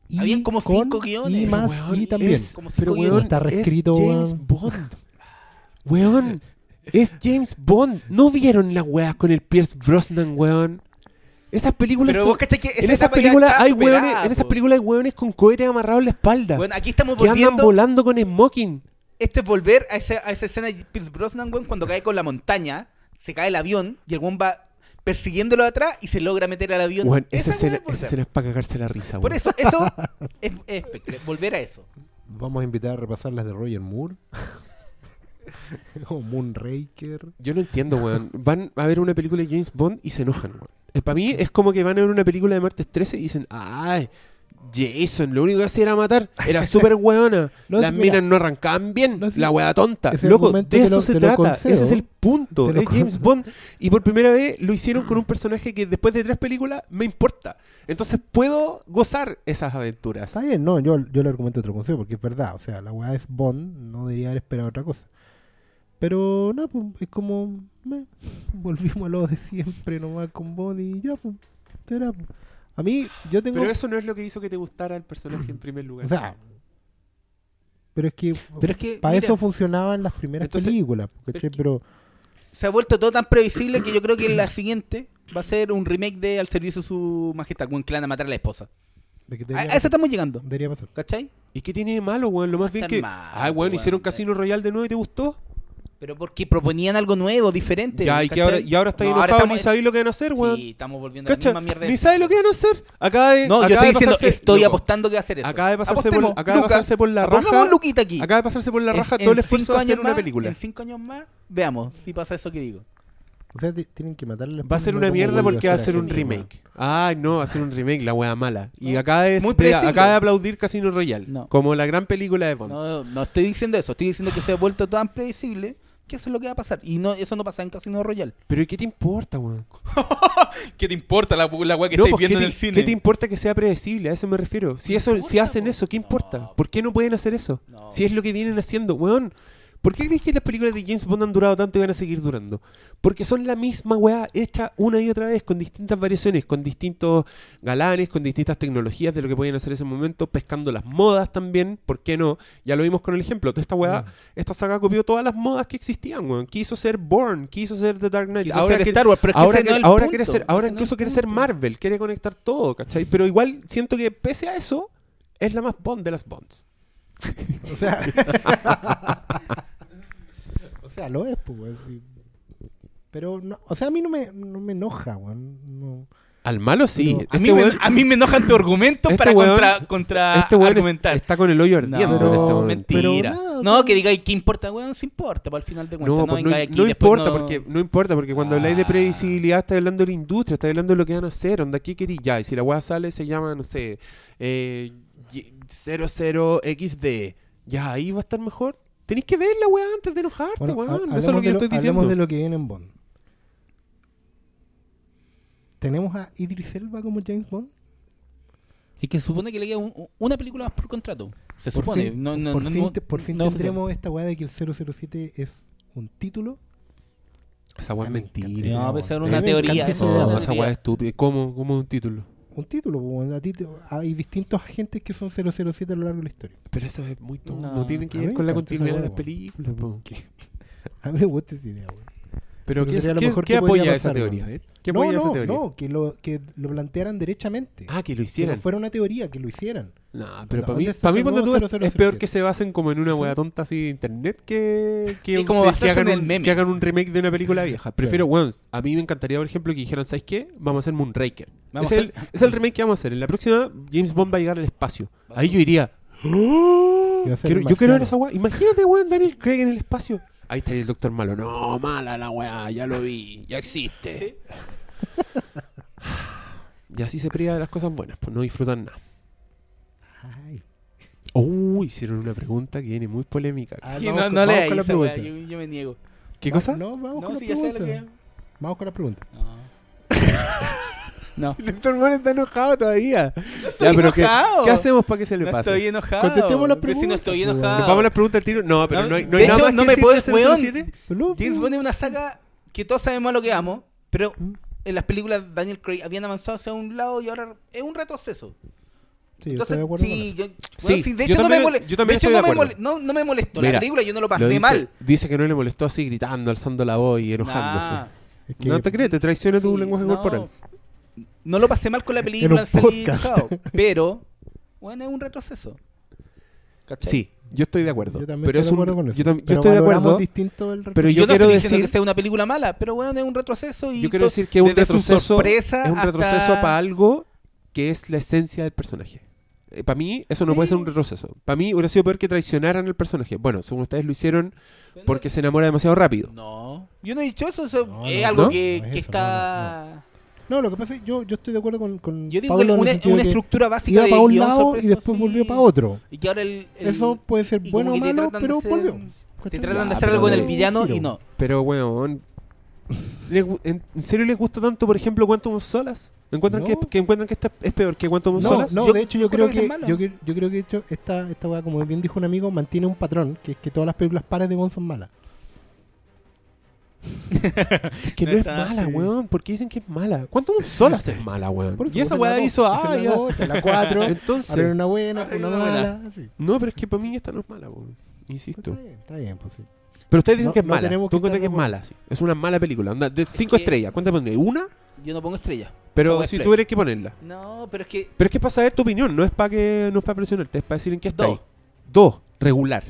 y Habían como con cinco guiones. y más Weón, y también. es- Como pero weón, guiones. Está reescrito, es James. Bond. Weón, es James Bond. ¿No vieron las weas con el Pierce Brosnan, weón? Esas películas Pero son- vos que esa En esas películas hay superada, weones, en esas películas hay weones con cohetes amarrados en la espalda. Bueno, aquí estamos que andan volviendo. volando con smoking. Esto es volver a, esa escena de Pierce Brosnan, weón, cuando cae con la montaña, se cae el avión y el weón va persiguiéndolo de atrás y se logra meter al avión. Weón, esa, Esa escena, es esa volver. escena es para cagarse la risa, Por weón. eso, eso es, es volver a eso. Vamos a invitar a repasar las de Roger Moore. o Moonraker. Yo no entiendo, weón. Van a ver una película de James Bond y se enojan, weón. Para mí es como que van a ver una película de Martes 13 y dicen, ay, Jason, lo único que hacía era matar. Era súper weona. No, Las mira. minas no arrancaban bien. No, sí. La wea tonta. Loco, de eso lo- se trata. Ese es el punto. Es James Bond. Y por primera vez lo hicieron con un personaje que después de tres películas me importa. Entonces puedo gozar esas aventuras. Está bien, no, yo, yo le argumento otro consejo porque es verdad. O sea, la weá es Bond, no debería haber esperado otra cosa. Pero no, pues, es como. meh, volvimos a lo de siempre nomás con Bond y ya, pues. será, pues. A mí, yo tengo. Pero eso no es lo que hizo que te gustara el personaje en primer lugar. O sea, pero es que. Pero es que, Para mira, eso funcionaban las primeras Entonces, películas. ¿cachai? que- Pero. se ha vuelto todo tan previsible que yo creo que la siguiente va a ser un remake de Al servicio de su majestad, le van a matar a la esposa. ¿de qué A, debería a eso estamos llegando, Debería pasar. ¿cachai? ¿Y qué tiene de malo, weón? Lo más bien que. mal, ah, weón, weón. hicieron Casino Royale de nuevo y te gustó. Pero porque proponían algo nuevo, diferente. Ya, y, ahora, y ahora está No, enojado, ni sabéis lo que van a hacer, weón. Sí, estamos volviendo a la misma mierda. Ni sabe lo que van a hacer. Acaba de. No, yo estoy de diciendo, pasarse- estoy loco, apostando que va a hacer eso. Acaba de pasarse por- acaba de pasarse por la raja. Luquita aquí. Acaba de pasarse por la En- raja en todo el esfuerzo de hacer una película. En cinco años más, veamos si pasa eso que digo. O sea, ti- tienen que matarle. Va a ser una mierda porque va a ser un remake. Ay, no, va a ser un remake, la wea mala. Y acaba de, de- predecible. acaba de aplaudir Casino Royale. No. Como la gran película de Bond. No, no estoy diciendo eso, estoy diciendo que se ha vuelto tan predecible que eso es lo que va a pasar. Y no, eso no pasa en Casino Royale. Pero ¿y qué te importa, weón? ¿Qué te importa la, la weá que No, estáis pues, viendo ¿qué en te, el cine? ¿qué te importa que sea predecible? A eso me refiero. Si, No eso, si importa, hacen po. eso, ¿qué No, importa? po. ¿Por qué no pueden hacer eso? No. Si es lo que vienen haciendo, weón. ¿Por qué crees que las películas de James Bond han durado tanto y van a seguir durando? Porque son la misma weá hecha una y otra vez, con distintas variaciones, con distintos galanes, con distintas tecnologías de lo que podían hacer en ese momento, pescando las modas también, ¿por qué no? Ya lo vimos con el ejemplo, de esta weá, Mm. esta saga copió todas las modas que existían, weón. Quiso ser Bourne, quiso ser The Dark Knight. Quiso ahora ser que- Star Wars, pero es que ahora, no que- el ahora punto. quiere ser, ahora no incluso el quiere ser. Marvel, quiere conectar todo, ¿cachai? Pero igual siento que pese a eso, es la más Bond de las Bonds. O sea. o sea, lo es, pues, sí. Pero, no, o sea, a mí no me, no me enoja, weón. No. Al malo sí. A, Este mí me, weón- a mí me enojan tus argumentos Este para weón- contra, contra este argumentar. está con el hoyo ardiendo No, en este momento. mentira. pero nada, no, que digáis que importa, weón, sí importa, para el final de cuentas. No, No, pues aquí no importa, no- porque no importa, porque cuando habláis de Ah. previsibilidad estás hablando de la industria, estás hablando de lo que van a hacer, onda, ¿qué queréis ya? Y si la weá sale se llama, no sé, eh, y- 00XD, ya ahí va a estar mejor. Tenéis que ver la weá antes de enojarte, Bueno, weón. ha- Eso es lo que de yo estoy diciendo. hablemos de lo que viene en Bond. ¿Tenemos a Idris Elba como James Bond? Es que se supone que le queda un- una película más por contrato. Se Por supone. fin, no, no, por no, fin, te- por fin no- tendremos esta weá de que el 007 es un título. Esa weá es A mentira. No, pues era weón. una A teoría, esa es esa weá es estúpida. ¿Cómo? ¿Cómo un título? Un título. A ti te- hay distintos agentes que son 007 a lo largo de la historia. Pero eso es muy tonto. No, No. tiene que A ver con la esa continuidad de las películas. A mí me gusta esa idea, weón. Pero ¿qué, qué- mejor qué apoya esa teoría? eh? ¿Qué no, apoya esa no, teoría? no, que lo, que lo plantearan derechamente. Ah, que lo que no hicieran. fuera una teoría, que lo hicieran. No, pero ¿Dónde para mí, para mí nuevo tú, es, 0007? es peor que se basen como en una wea tonta así de internet que, que, Sí, como que hagan un, meme. que hagan un remake de una película vieja. Prefiero, weón, a mí me encantaría, por ejemplo, que dijeran, ¿sabes qué? Vamos a hacer Moonraker. Es, el, es el remake que vamos a hacer. En la próxima, James Bond va a llegar al espacio. Ahí yo iría. Quiero- el yo quiero ver esa wea. Imagínate, weón, Daniel Craig en el espacio. Ahí estaría el doctor malo. No, mala la weá, ya lo vi, ya existe. Y así se priva de las cosas buenas, pues no disfrutan nada. Ay. Oh, hicieron una pregunta que viene muy polémica. Ah, no, con- no vamos leáis weá, yo, yo me niego. ¿Qué Va- cosa? No, vamos No, con si la ya sé lo pregunta. Vamos con la pregunta. No. El doctor Moore está enojado todavía. Estoy ya, pero ¿qué, enojado. ¿qué hacemos para que se le No pase? estoy enojado. Contestemos las Pero Si no preguntas, estoy enojado. ¿Nos vamos a la pregunta al tiro? No, pero No, no, hay, no de hay nada hecho, más no que me decir puedes- de weón. 007. Pero, James Bond es una saga que todos sabemos a lo que amo, pero ¿Mm? en las películas Daniel Craig habían avanzado hacia un lado y ahora es un retroceso. Sí, yo Entonces, estoy de acuerdo sí, yo, Sí, bueno, sí, de yo hecho no también- me molestó. yo también de hecho estoy de no, me mole- no, no me molestó. Mira, la película yo no lo Lo pasé dice, mal. dice que no le molestó así gritando, alzando la voz y enojándose. Nah, Es que No te crees, te traiciona tu sí, lenguaje no. corporal. No lo pasé mal con la En película, un salí podcast. enojado, pero bueno, es un retroceso. ¿Cachai? Sí, yo estoy de acuerdo. yo también pero estoy es de un- acuerdo con eso. yo, tam- yo Pero estoy de acuerdo. distinto el pero yo, yo no quiero estoy diciendo decir- que sea una película mala, pero bueno, es un retroceso y Yo quiero decir que es un retroceso, sorpresa es un retroceso hasta- para algo que es la esencia del personaje. para mí, eso no puede ser un retroceso. Para mí, hubiera sido peor que traicionaran al personaje. Bueno, según ustedes lo hicieron porque se enamora demasiado rápido. No, yo no he dicho eso, eso No, es no, algo ¿no? que, No es que eso, está... No, lo que pasa es que yo, yo estoy de acuerdo con, con Yo digo Pablo que en el una, una estructura básica iba de para un lado y después sí. volvió para otro. Y que ahora el... el- Eso puede ser bueno o malo, tratan de pero hacer- volvió. Te tratan de Ya, hacer algo en el villano giro. y no. Pero, weón. ¿les gu- ¿En, en serio les gusta tanto, por ejemplo, Quantum of Solas? ¿Encuentran No. que, que encuentran que esta es peor que Quantum of No, Solas? no, Yo de hecho yo creo creo que que, yo, yo creo que de hecho esta, esta weá, como bien dijo un amigo, mantiene un patrón, que es que todas las películas pares de Bond son malas. Es que No no, es está, mala, sí. weón. ¿Por qué dicen que es mala? Quantum of Solas es mala, weón. Por eso, Y esa pues, weá hizo, ah, es ya. la dos, esta es la 4, Entonces, ahora una buena, una mala. sí. no, pero es que para mí esta no es mala, weón. Insisto. Está bien, está bien, pues sí. Pero ustedes dicen No- que es no mala. Tú que encuentras que es mala, sí. Es una mala película. Onda, de cinco que- estrellas. ¿Cuántas pondrías? ¿Una? Yo no pongo estrella. Pero si weá es tuvieras que ponerla. No, pero es que... Pero es que es para saber tu opinión, no es para que no es para presionarte, es para decir en qué está Dos. Dos, regular.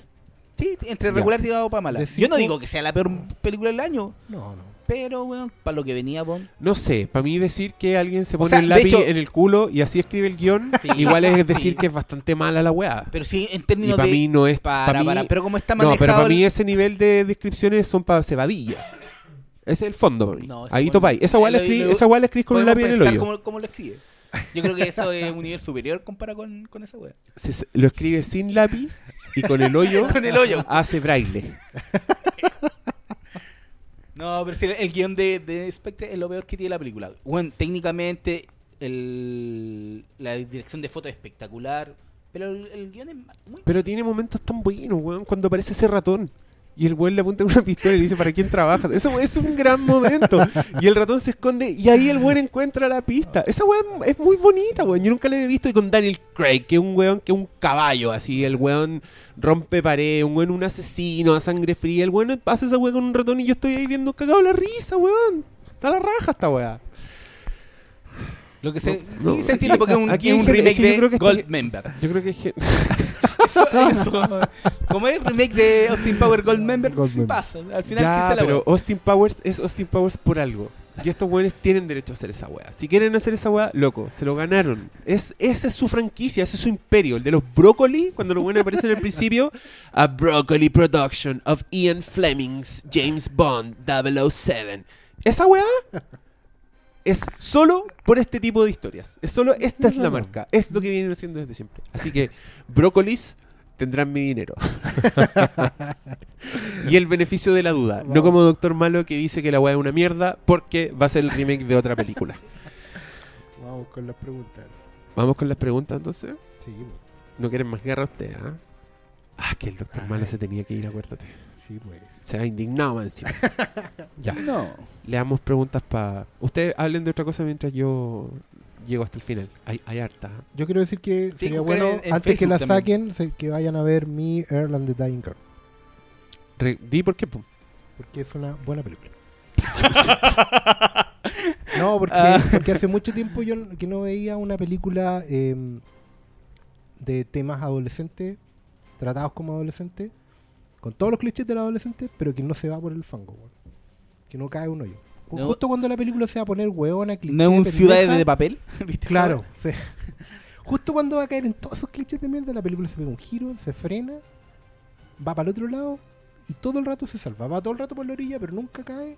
Sí, entre regular tirado para mala. Yo no digo que sea la peor película del año, No, no. pero, weón, para lo que venía Bond... No sé, para mí decir que alguien se pone sea, el lápiz hecho- en el culo y así escribe el guion, Sí. igual es decir Sí. que es bastante mala la weá. Pero sí, en Y términos para de... mí no es. para, pa' mí- para, pero como está no, manejado... pero para mí el- ese nivel de descripciones son para cebadilla. Ese es el fondo para mí. No, Ahí topáis. Esa weá la weá escribís con un lápiz en el hoyo. Cómo, cómo lo escribe. Yo creo que eso es un nivel superior comparado con, con esa se- lo escribe sin lápiz y con el hoyo. Con el hoyo. Hace braille. No, pero sí, el, el guion de, de Spectre es lo peor que tiene la película. Bueno, técnicamente el, la dirección de foto es espectacular, pero el, el guion es muy... Pero tiene momentos tan buenos, weón. Cuando aparece ese ratón. Y el weón le apunta con una pistola y le dice, ¿para quién trabajas? Eso es un gran momento. Y el ratón se esconde y ahí el weón encuentra la pista. Esa weón es muy bonita, weón. Yo nunca la he visto. Y con Daniel Craig, que es un weón que es un caballo, así. El weón rompe pared, un weón un asesino a sangre fría. El weón hace esa weón con un ratón y yo estoy ahí viendo cagado la risa, weón. Está la raja esta weá. Lo que se, No, sí, se entiende porque es un, aquí remake de Goldmember. Yo creo que es que- Eso, eso. Como es el remake de Austin Power Goldmember, Goldmember. pasa. Al final Ya, sí se la pero wea. Austin Powers es Austin Powers por algo. Y estos weones tienen derecho a hacer esa weá. Si quieren hacer esa weá, loco, se lo ganaron. Es, esa es su franquicia, ese es su imperio. El de los Broccoli, cuando los weones aparecen al principio. A Broccoli Production of Ian Fleming's James Bond 007. Esa weá es solo por este tipo de historias. Es solo, esta es la marca. Es lo que vienen haciendo desde siempre. Así que, Brócolis tendrán mi dinero. y el beneficio de la duda. No como Doctor Malo que dice que la weá es una mierda porque va a ser el remake de otra película. Vamos con las preguntas. Vamos con las preguntas entonces. Seguimos. ¿No quieren más guerra usted, ah? Ah, que el Doctor Malo se tenía que ir, acuérdate. Sí, pues. Se ha indignado encima. ya. No. Le damos preguntas para... Ustedes hablen de otra cosa mientras yo llego hasta el final. Hay, hay harta. ¿ah? Yo quiero decir que sería bueno, en- en antes que la también. saquen, se- que vayan a ver mi Earl and the Dying Girl. Re- Di por qué. pum. Porque es una buena película. no, porque, Ah. porque hace mucho tiempo yo que no veía una película em, de temas adolescentes, tratados como adolescentes, con todos los clichés del adolescente, pero que no se va por el fango, weón. Que no cae uno yo. Ju- No. Justo cuando la película se va a poner hueona, cliché, ¿No es un ciudad de papel? ¿Viste? Claro, sí. Justo cuando va a caer en todos esos clichés de mierda, la película se pega un giro, se frena, va para el otro lado y todo el rato se salva. Va todo el rato por la orilla, pero nunca cae.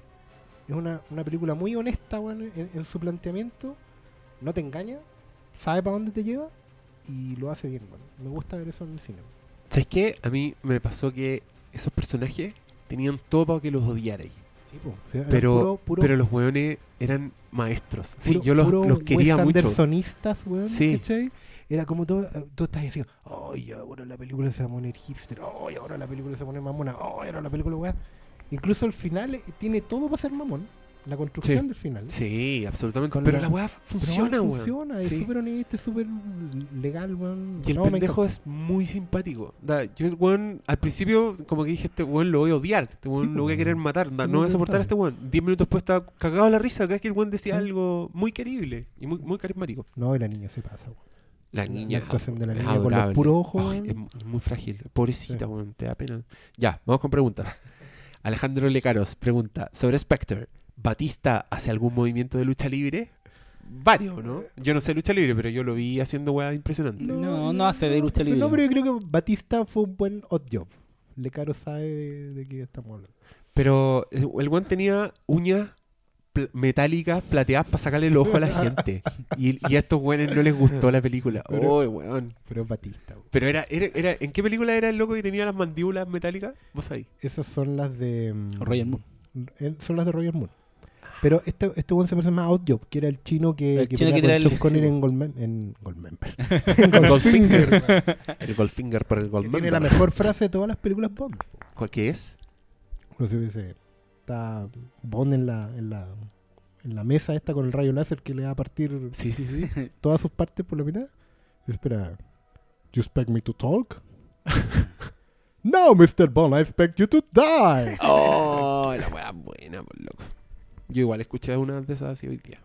Es una, una película muy honesta weón, en, en su planteamiento. No te engaña, sabe para dónde te lleva y lo hace bien. weón. Me gusta ver eso en el cine. ¿Sabes qué? A mí me pasó que esos personajes tenían todo para que los odiarais. Sí, po, sí, era Pero, puro- puro- pero los weones eran maestros. Sí, puro- yo los, puro los quería Wes mucho. Andersonistas, weón, Sí. ¿cachai? Era como tú, eh, tú estás así, ay, ahora la película se va a poner hipster, ay, ahora la película se va a poner mamona, ay, ahora la película, weá. Incluso el final eh, tiene todo para ser mamón, la construcción Sí. del final. Sí, absolutamente. Con Pero la- la weá funciona, weón. Funciona, es Sí. súper honesta, es súper legal, weón. Y el No, pendejo es muy simpático. Da, yo, el weón, al principio, como que dije, este weón lo voy a odiar. Este weón Sí, lo voy a pues, querer matar. da, no voy a soportar a este weón. Diez minutos después estaba cagado la risa. Cada vez que el weón decía algo muy querible y muy, muy carismático. No, y la niña se pasa, weón. La niña. la actuación de la niña con los adorable. puros ojos, es mu- es muy frágil. Pobrecita, weón. Te da pena. Ya, vamos con preguntas. Alejandro Lecaros pregunta sobre Spectre. ¿Batista hace algún movimiento de lucha libre? Varios, ¿no? Yo no sé lucha libre, pero yo lo vi haciendo weá impresionante. No, no hace de lucha libre. No, pero yo creo que Batista fue un buen odd job. Le caro sabe de, de qué estamos hablando. Pero eh, el weón tenía uñas pl- metálicas plateadas para sacarle el ojo a la gente. Y, y a estos weones no les gustó la película. Pero- Uy, weón. Pero es Batista, weón. Pero era, era, era- ¿en qué película era el loco que tenía las mandíbulas metálicas? ¿Vos ahí? Esas son las de. mm, Roger Moore. eh, Son las de Roger Moore. Pero este, este buen se parece más a Oddjob, que era el chino que, El que chino que con el- Connery sí, en Goldman, en Goldmember. Goldfinger. el Goldfinger por el Goldmember. tiene la mejor frase de todas las películas Bond. ¿Cuál que es? No sé, dice, está Bond en la, en la en la mesa esta con el rayo láser que le va a partir Sí, sí, sí. todas sus partes por la mitad. Y espera, ¿you expect me to talk? no, Mr. Bond, I expect you to die. Oh, la weá buena, por loco. Yo igual escuché una de esas así hoy día.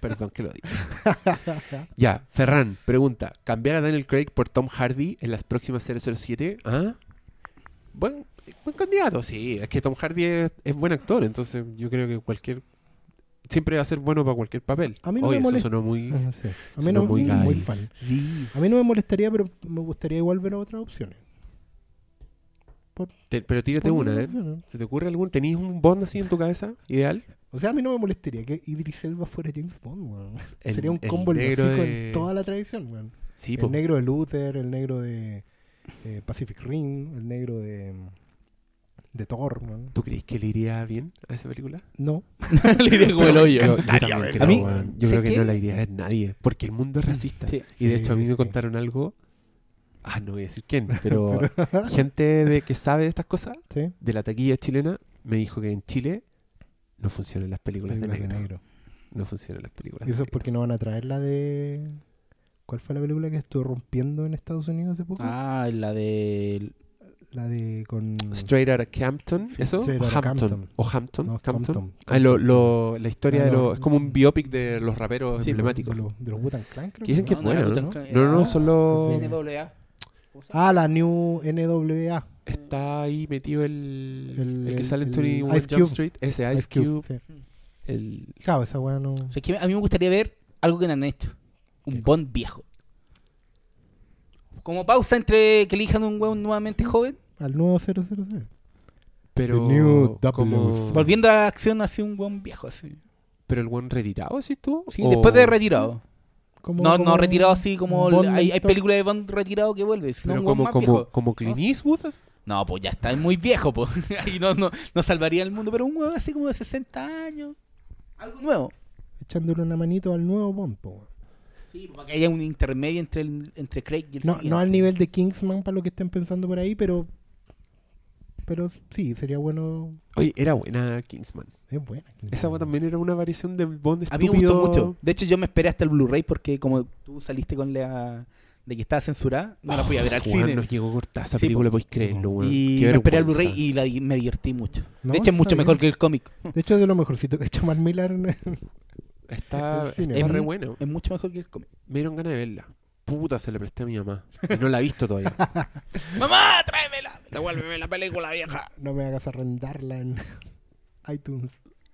Perdón que lo diga. Ya, Ferran pregunta: ¿cambiar a Daniel Craig por Tom Hardy en las próximas 007? ¿Ah? Buen, buen candidato, sí. Es que Tom Hardy es, es buen actor, entonces yo creo que cualquier. Siempre va a ser bueno para cualquier papel. A mí no Oye, me eso molesta. sonó muy. No sé. A mí Sonó no muy fan. Sí. A mí no me molestaría, pero me gustaría igual ver otras opciones. Te- pero tírate una, ¿eh? ¿Se te ocurre algún? ¿Tenías un Bond así en tu cabeza? ¿Ideal? O sea, a mí no me molestaría que Idris Elba fuera James Bond, weón. El- Sería un el combo negro de- en toda la tradición, weón. Sí, el po. negro de Luther, el negro de eh, Pacific Rim, el negro de de Thor, weón. ¿Tú crees que le iría bien a esa película? No. Le diré como el hoyo. Yo, yo también creo, A mí-. Yo ¿sé creo que no la iría a ver nadie, porque el mundo es racista. Sí. Y de Sí, hecho a mí me contaron algo Ah, no voy a decir quién, pero gente de que sabe de estas cosas, ¿Sí? de la taquilla chilena, me dijo que en Chile no funcionan las películas, Películas de, de negro. negro. No funcionan las películas. Y eso de es porque no van a traer la de... ¿Cuál fue la película que estuvo rompiendo en Estados Unidos hace poco? Ah, la de. La de con... Straight Outta Campton, Sí, ¿eso? Straight o Outta Hampton. Campton. O Hampton. No, Campton. Compton. Ah, lo, lo- la historia Ah, de no. los... Es como un biopic de los raperos Sí, emblemáticos. De los, de los Wu-Tang Clan, creo Que dicen que es no era buena, ¿no? No, no, era- son los... NWA. Ah, la New NWA. Está ahí metido el... El, El- que sale en el 21 Ice Jump Cube. Street. Ese Ice, Cube. sí. El... Claro, esa weá no... O sea, que a mí me gustaría ver algo que no han hecho. Un Bond viejo. Como pausa entre que elijan un weón nuevamente joven. Al nuevo 007. Pero... The new como... Volviendo a la acción así un weón viejo así. Pero el buen retirado, ¿así estuvo? Sí, ¿O- después de retirado. Como- No, no retirado así como Bond hay, hay películas de Bond retirado que vuelve, sino Pero como, como, como Clint No, Eastwood. así. No, pues ya está muy viejo, pues. Ahí no, no, no salvaría el mundo, pero un weón así como de 60 años. Algo nuevo. Echándole una manito al nuevo Bond, weón. Sí, para que haya un intermedio entre, el, entre Craig y el No, no al nivel de Kingsman para lo que estén pensando por ahí, pero... Pero sí, sería bueno... Oye, era buena Kingsman. Es buena. Kingsman. Esa también era una variación del Bond A mí me estúpido. gustó mucho. De hecho, yo me esperé hasta el Blu-ray porque como tú saliste con la de que estaba censurada, no la fui a ver al weón, cine. nos llegó cortada esa Sí, película, po. podéis creerlo, weón. Y me esperé al. Blu-ray y la, me divertí mucho. No, de hecho, es mucho mejor que el cómic. De hecho, es de lo mejorcito que ha hecho Mark Millar. en- Está, El cine, es re buena. Es mucho mejor que el cómic. Me dieron ganas de verla. Puta, se la presté a mi mamá. Y no la he visto todavía. ¡Mamá, tráemela! Devuélveme la película vieja. No me hagas arrendarla en iTunes.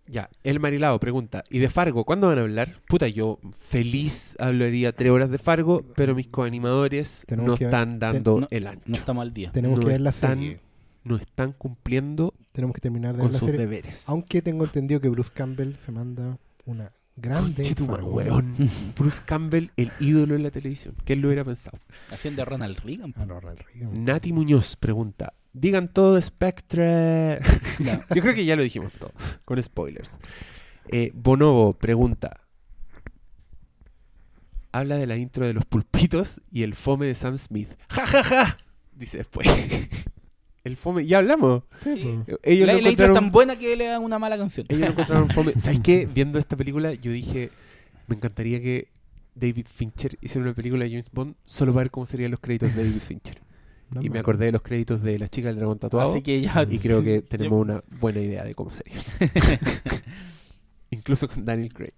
ya, el Marilao pregunta, ¿y de Fargo cuándo van a hablar? Puta, yo feliz hablaría tres horas de Fargo, pero mis coanimadores Tenemos no que ver- están dando no- el ancho. No estamos al día. Tenemos No que ver la están- serie. No están cumpliendo Tenemos que terminar de con ver la sus serie. deberes. Aunque tengo entendido que Bruce Campbell se manda una grande. Weón. Bruce Campbell, el ídolo en la televisión. ¿Quién lo hubiera pensado? Haciendo a Ronald Reagan. No, Ronald Reagan. Nati Muñoz pregunta: Digan todo de Spectre. Yo creo que ya lo dijimos todo, con spoilers. Eh, Bonobo pregunta: Habla de la intro de los pulpitos y el fome de Sam Smith. ¡Ja, ja, ja! Dice después. el fome, ya hablamos. Sí, Sí. Ellos La, la intro es tan buena que le dan una mala canción. ellos lo encontraron fome. ¿Sabes qué? Viendo esta película, yo dije: Me encantaría que David Fincher hiciera una película de James Bond solo para ver cómo serían los créditos de David Fincher. No y me acordé de los créditos de La chica del dragón tatuado. Así que ya. Y creo que tenemos una buena idea de cómo sería. Incluso con Daniel Craig.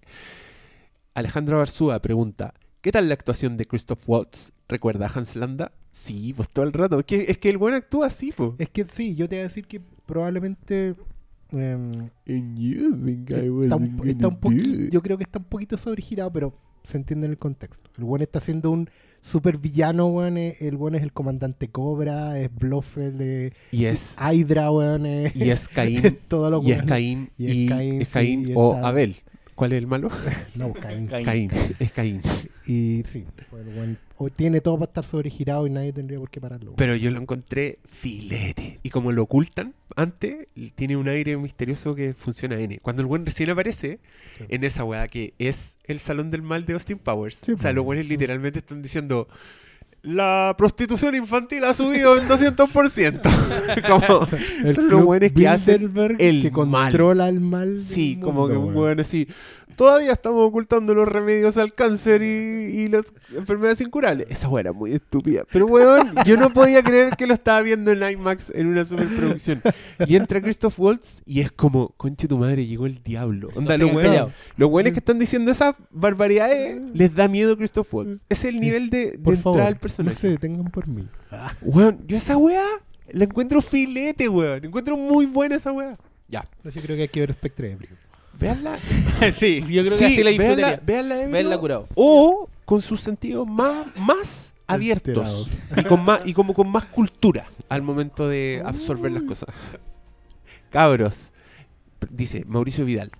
Alejandro Barzúa pregunta: ¿Qué tal la actuación de Christoph Waltz? ¿Recuerda a Hans Landa? Sí, pues todo el rato. Es que, es que el buen actúa así, po. Es que sí, yo te voy a decir que probablemente. em, And you think I está un, está un yo creo que está un poquito sobregirado, pero se entiende en el contexto. El buen está siendo un super villano, weón. eh, El buen es el comandante Cobra, es Blofeld, eh, Y es, Hydra, weón. eh, y es Caín. y es Caín. y es Caín, y o Abel. ¿Cuál es el malo? No, Caín. Caín. Caín. Es Caín. Y sí, bueno, bueno, o tiene todo para estar sobregirado y nadie tendría por qué pararlo. Pero yo lo encontré filete. Y como lo ocultan antes, tiene un aire misterioso que funciona N. Cuando el buen recién aparece, Sí. en esa weá que es el salón del mal de Austin Powers. Sí, o sea, pues. los buenos literalmente están diciendo. La prostitución infantil ha subido en 200%. como, El son los que hacen el que mal. controla el mal. Sí, como que un weón así. Todavía estamos ocultando los remedios al cáncer y, y las enfermedades incurables. Esa weá era muy estúpida. Pero weón, yo no podía creer que lo estaba viendo en IMAX en una superproducción. Y entra Christoph Waltz y es como, conche tu madre, llegó el diablo. Onda, los weones, los weones que están diciendo esas barbaridades les da miedo Christoph Waltz. Es el nivel de, de Por entrar favor, al no personaje. se detengan por mí. Weón, yo esa weá la encuentro filete, weón. Encuentro muy buena esa weá. Ya, Pero yo creo que hay que ver Spectre Ebrio. Veanla. sí, yo creo Sí, que así la disfrutaría. véanla ebrio, Verla curado. O con sus sentidos más, más abiertos. Y, con más, y como con más cultura al momento de absorber las cosas. Cabros, dice Mauricio Vidal.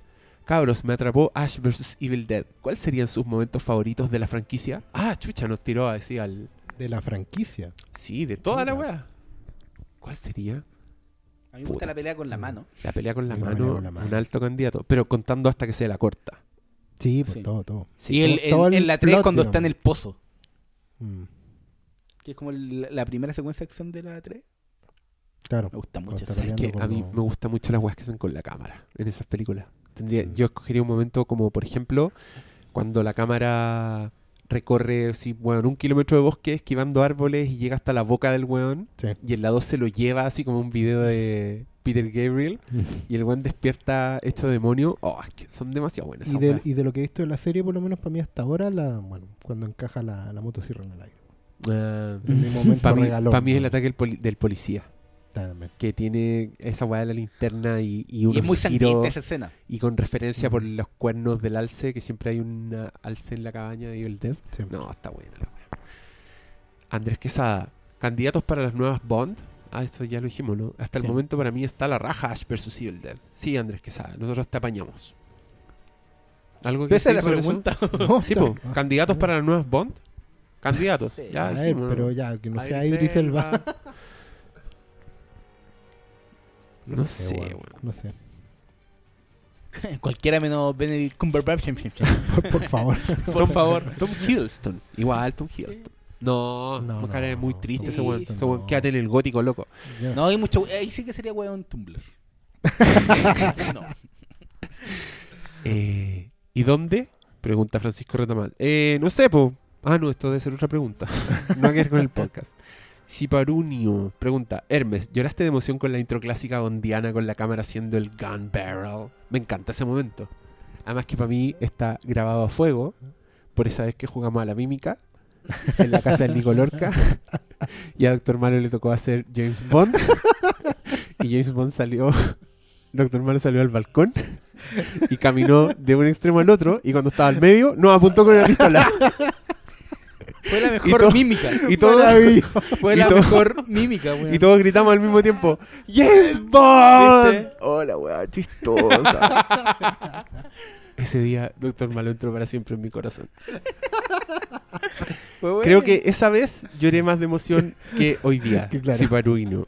Cabros, me atrapó Ash vs. Evil Dead. ¿Cuáles serían sus momentos favoritos de la franquicia? Ah, chucha, nos tiró a decir al. De la franquicia. Sí, de toda la weá. ¿Cuál sería? A mí me gusta la pelea con la mano. La pelea con la, La mano, pelea con la mano. un alto candidato. Pero contando hasta que se la corta. Sí, pues Sí. todo, todo. Sí, y el, todo el en la 3 plot, cuando digamos. está en el pozo. Mm. Que es como el- la primera secuencia de acción de la 3. Claro. Me gusta mucho. Está esa. ¿Sabes peleando qué? A mí me gustan mucho las weas que hacen con la cámara en esas películas. Tendría, Mm. Yo escogería un momento como, por ejemplo, cuando la cámara recorre sí, bueno, un kilómetro de bosque esquivando árboles y llega hasta la boca del weón Sí. y el lado se lo lleva así como un video de Peter Gabriel y el weón despierta hecho demonio. Oh, es que son demasiado buenas Y de, y de lo que he visto de la serie, por lo menos para mí hasta ahora, la, bueno, cuando encaja la, la motosierra en el aire. Ah, Para mí, regalón, pa' mí es el ataque del, poli- del policía, También. que tiene esa weá de la linterna y, y Y unos es muy giros esa escena. y con referencia por Mm. los cuernos del alce, que siempre hay una alce en la cabaña de Evil Dead. Sí. No, está buena la weá. Andrés Quesada, candidatos para las nuevas Bond. Ah, esto ya lo dijimos, ¿no? Hasta el Sí. momento para mí está la raja Ash versus Evil Dead. Sí, Andrés Quesada, nosotros te apañamos. ¿Algo que Esa es la pregunta. No, Sí, po, candidatos para las nuevas Bond. Candidatos. Sí. Ya A ver, dijimos, ¿no? pero ya, que no sea Idris Idris Elba. No sé, weón. No sé. Cualquiera menos Benedict Cumberbatch. Por, por favor. Por favor. Tom Hiddleston. Igual, Tom Hiddleston. No, No, no, cara no, es muy triste ese weón. Ese weón no. quédate en el gótico loco. No, hay mucho. Ahí sí que sería weón Tumblr. no. Eh, ¿Y dónde? Pregunta Francisco Retamal. Eh, no sé, po. Ah, no, esto debe ser otra pregunta. no hay que ver con el podcast. Siparunio pregunta, Hermes, ¿lloraste de emoción con la intro clásica bondiana con la cámara haciendo el gun barrel? Me encanta ese momento. Además que para mí está grabado a fuego por esa vez que jugamos a la mímica en la casa del Nico Lorca y a Doctor Malo le tocó hacer James Bond y James Bond salió Doctor Malo salió al balcón y caminó de un extremo al otro y cuando estaba al medio nos apuntó con una pistola Fue la mejor mímica. y todo Fue y la todo- mejor mímica, weón. y todos gritamos al mismo tiempo James Bond ¿Viste? hola weá chistosa ese día Doctor Malo entró para siempre en mi corazón creo que esa vez lloré más de emoción que hoy día claro. Siparuino.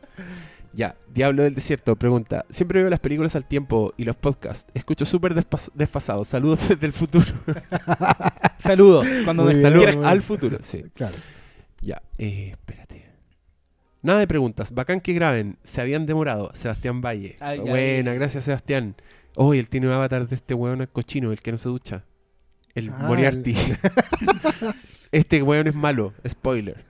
Ya, Diablo del Desierto pregunta, siempre veo las películas al tiempo y los podcasts, escucho súper despas- desfasado, saludos desde el futuro, Saludos. Cuando me bien. saludas. ¿Quieres al futuro, sí. Claro. Ya, eh, espérate. Nada de preguntas, bacán que graben, se habían demorado, Sebastián Valle. Ay, Buena, gracias Sebastián. Oh, y él tiene un avatar de este weón cochino, el que no se ducha. El Ah, Moriarty. este weón es malo, spoiler.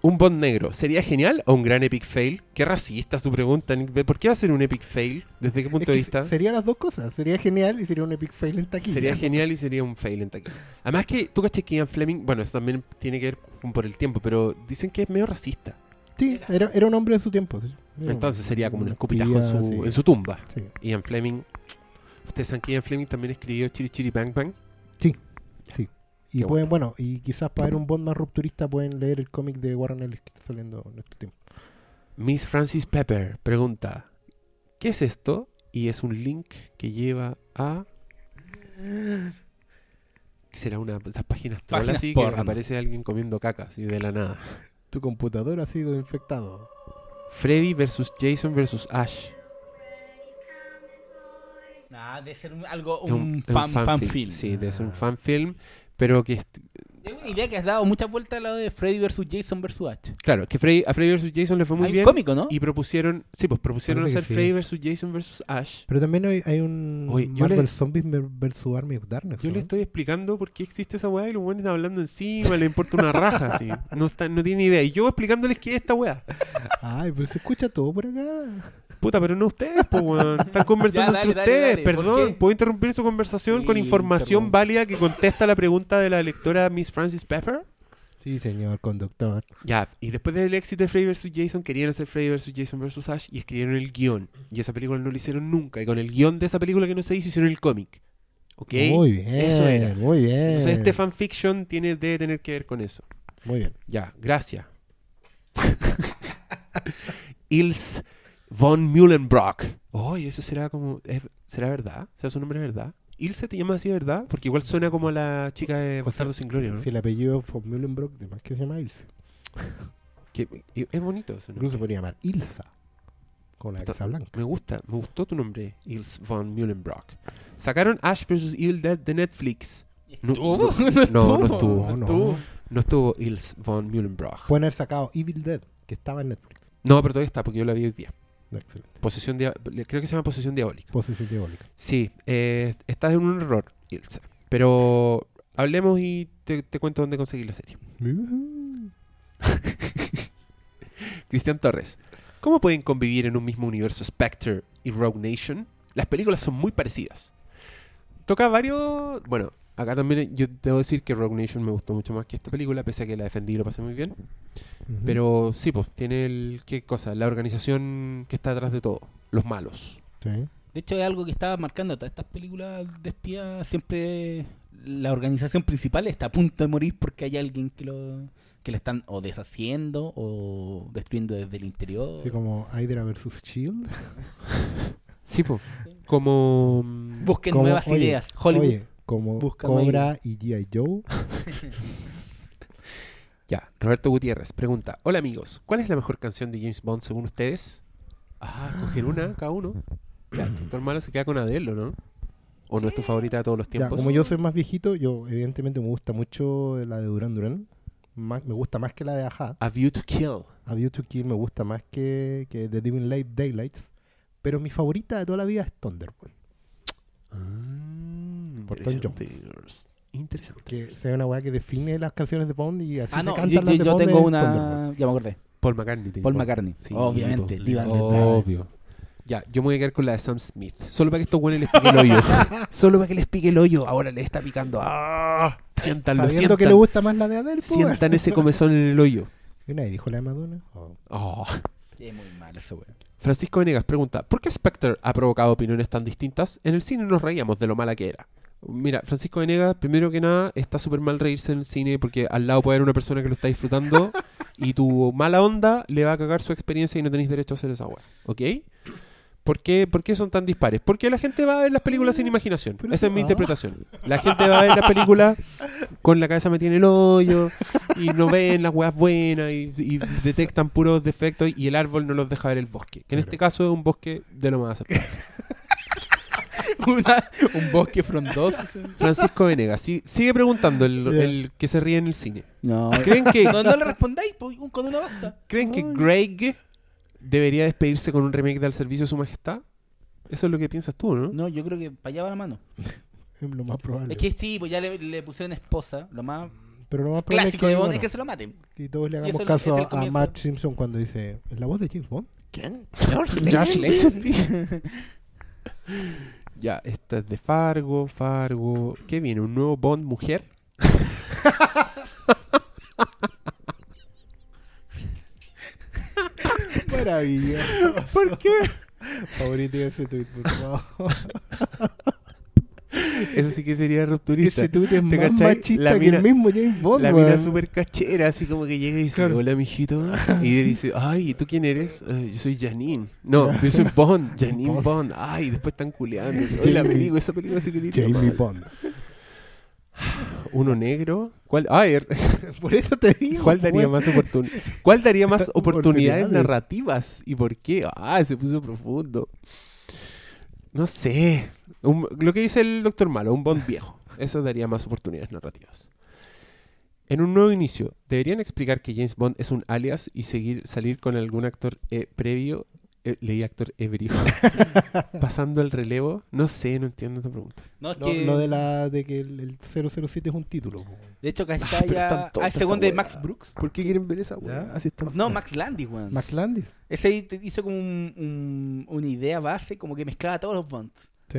Un Bond negro, ¿sería genial o un gran epic fail? Qué racista es tu pregunta, Nick. ¿Por qué va a ser un epic fail? ¿Desde qué Es punto que de vista? Serían las dos cosas. Sería genial y sería un epic fail en taquilla. Sería genial y sería un fail en taquilla. Además que tú caché que Ian Fleming, bueno, eso también tiene que ver con por el tiempo, pero dicen que es medio racista. Sí, era, era un hombre de su tiempo. sí. Entonces sería como un una escupitajo en su, sí. en su tumba. Sí. Ian Fleming. ¿Ustedes saben que Ian Fleming también escribió Chiri Chiri Bang Bang? Y Qué pueden, bueno, y quizás para ver un Bond más rupturista pueden leer el cómic de Warren Ellis que está saliendo en este tiempo. Miss Francis Pepper pregunta: ¿Qué es esto? Y es un link que lleva a. ¿Será una de esas páginas troll Páginas así que porno. aparece alguien comiendo caca así de la nada? Tu computador ha sido infectado. Freddy versus Jason versus Ash. Ah, debe ser un- algo, un, es fan, fan fanfic. film. Sí, debe ser un Ah. fan film, pero que Es una idea que has dado muchas vueltas a lo de Freddy vs. Jason vs. H. claro, que Freddy, a Freddy vs Jason le fue muy Hay bien cómico, ¿no? y propusieron, sí, pues propusieron Parece que hacer sí. Freddy vs Jason vs Ash. Pero también hay, hay un Oye, yo Marvel le- Zombies versus Army of Darkness. Yo ¿no? le estoy explicando por qué existe esa weá y los buenos están hablando encima, le importa una raja, así. No, está, no tiene idea. Y yo explicándoles qué es esta weá. Ay, pero se escucha todo por acá. Puta, pero no ustedes, pues weón. Están conversando Ya, dale, entre dale, ustedes. dale. ¿Por Perdón, qué? ¿puedo interrumpir su conversación con Sí, información interrumpe. válida que contesta la pregunta de la lectora Miss Francis Pepper? Sí, señor conductor. Ya, y después del éxito de Freddy vs. Jason, querían hacer Freddy vs. Jason vs. Ash y escribieron el guion. Y esa película no lo hicieron nunca. Y con el guion de esa película que no se hizo, hicieron el cómic. ¿Ok? Muy bien, Eso era. muy bien. Entonces este fanfiction tiene, debe tener que ver con eso. Muy bien. Ya, gracias. Ils von Mühlenbrock. Oh, y eso será como. es- ¿Será verdad? ¿Será su nombre verdad? ¿Ilse te llama así, verdad? Porque igual suena como a la chica de Bastardo sin Gloria, ¿no? Si el apellido von Mühlenbrock, de más que se llama Ilse. Que- es bonito ese nombre. Incluso se podría llamar Ilsa. Con la Está- casa blanca. Me gusta, me gustó tu nombre, Ils von Mühlenbrock. Sacaron Ash vs. Evil Dead de Netflix. No, ¿Estuvo? no, no estuvo. No, no. estuvo. No estuvo Ils von Mühlenbrock. Pueden haber sacado Evil Dead, que estaba en Netflix. No, pero todavía está, porque yo la vi hoy día. Excelente. Posesión creo que se llama Posesión Diabólica. Posición diabólica. Sí, eh, estás en un error, Ilse. Pero hablemos y te, te cuento dónde conseguir la serie. Cristian Torres. ¿Cómo pueden convivir en un mismo universo Spectre y Rogue Nation? Las películas son muy parecidas. Toca varios... Bueno, acá también yo debo decir que Rogue Nation me gustó mucho más que esta película, pese a que la defendí y lo pasé muy bien. Pero sí, pues tiene el... ¿Qué cosa? La organización que está detrás de todo. Los malos. Sí. De hecho, es algo que estaba marcando todas estas películas de espía. Siempre la organización principal está a punto de morir porque hay alguien que lo que le están o deshaciendo o destruyendo desde el interior. Así como Hydra vs. Shield. Sí, pues. Como... mm, Busquen Como- nuevas oye, ideas. Hollywood. Oye, como Busca Cobra y G.I. Joe. Ya, Roberto Gutiérrez pregunta: Hola amigos, ¿cuál es la mejor canción de James Bond según ustedes? Ah, coger una cada uno. Ya, el doctor Malo se queda con Adele, ¿o ¿no? ¿O no es tu favorita de todos los Ya, tiempos? como yo soy más viejito, yo evidentemente me gusta mucho la de Duran Duran. Más- me gusta más que la de Aja. A View to Kill. A View to Kill me gusta más que, que The Diving Light Daylights. Pero mi favorita de toda la vida es Thunderbolt. Por Tom interesante. Interesante. Que sea una weá que define las canciones de Bond y así Ah, se no, cantan yo, las yo- de yo Bond tengo una. Thunderbolt. Ya me acordé. Paul McCartney. Paul. McCartney. Sí, Obviamente. Diva Obvio. Ya, yo me voy a quedar con la de Sam Smith. Solo para que estos buenos les pique el hoyo. Solo para que les pique el hoyo. Ahora le está picando. ¡Ah! Siéntanlo, Sabiendo sientan. que le gusta más la de Adele, pues, Sientan ese comezón en el hoyo. ¿Y nadie dijo la de Madonna? Oh. Oh. Es muy mal ese weón. Francisco Venegas pregunta, ¿por qué Spectre ha provocado opiniones tan distintas? En el cine nos reíamos de lo mala que era. Mira, Francisco Venegas, primero que nada, está súper mal reírse en el cine porque al lado puede haber una persona que lo está disfrutando y tu mala onda le va a cagar su experiencia y no tenéis derecho a hacer esa weá. ¿Ok? ¿Por qué, ¿Por qué son tan dispares? Porque la gente va a ver las películas sin imaginación. Pero Esa es mi interpretación. La gente va a ver las películas con la cabeza metida en el hoyo y no ven las weas buenas y, y detectan puros defectos y el árbol no los deja ver el bosque. Que en este caso es un bosque de lo más aceptable. Una- un bosque frondoso. Francisco Venegas, sí, sigue preguntando el, Ya. el que se ríe en el cine. No, ¿Creen que, no, no le respondáis pues, un- con una basta. ¿creen que Greg debería despedirse con un remake de Al Servicio de Su Majestad? Eso es lo que piensas tú, ¿no? No, yo creo que para allá va la mano. Es lo más probable. Es que sí, pues ya le, le pusieron esposa, lo más Pero lo más probable clásico es de que, Bond bueno, es que se lo maten. y todos le y hagamos eso es- caso es el a comienzo. Matt Simpson cuando dice, ¿es la voz de James Bond? ¿Quién? Josh Lazenby. Ya, esta es de Fargo, Fargo. ¿Qué viene? ¿Un nuevo Bond mujer? Maravilloso. ¿Por qué? Favorito ese tweet, por favor. Eso sí que sería rupturista. Ese tweet es ¿Te más cachai? machista La que mina- el mismo James Bond, La mina súper cachera, así como que llega y dice, Claro. hola, mijito. Y dice, ay, ¿y tú quién eres? "Eh, yo soy Janine. No, yo soy Bond, Janine Bond. Bond. Ay, después están culeando. Oye, la película, esa película sí que Jamie. Bond. Uno negro. ¿Cuál? Ay, er- Por eso te digo. ¿cuál daría más oportun ¿Cuál daría más oportunidades Oportunidades. narrativas? ¿Y por qué? Ah, se puso profundo. No sé. Un- lo que dice el doctor Malo, un Bond viejo. Eso daría más oportunidades narrativas. En un nuevo inicio, ¿deberían explicar que James Bond es un alias y seguir salir con algún actor eh, previo? Eh, leí actor ebrio. Pasando el relevo. No sé, no entiendo esta pregunta. No, es Lo, que, lo de la de que el, el 007 es un título. po. de hecho, acá Ah, ya... Ah, según esa de. Max Brooks. ¿Por qué quieren ver esa weá? Así están. No, Max Landis, weón. Max Landis. Ese ahí te hizo como un- un- una idea base, como que mezclaba todos los Bonds. Sí.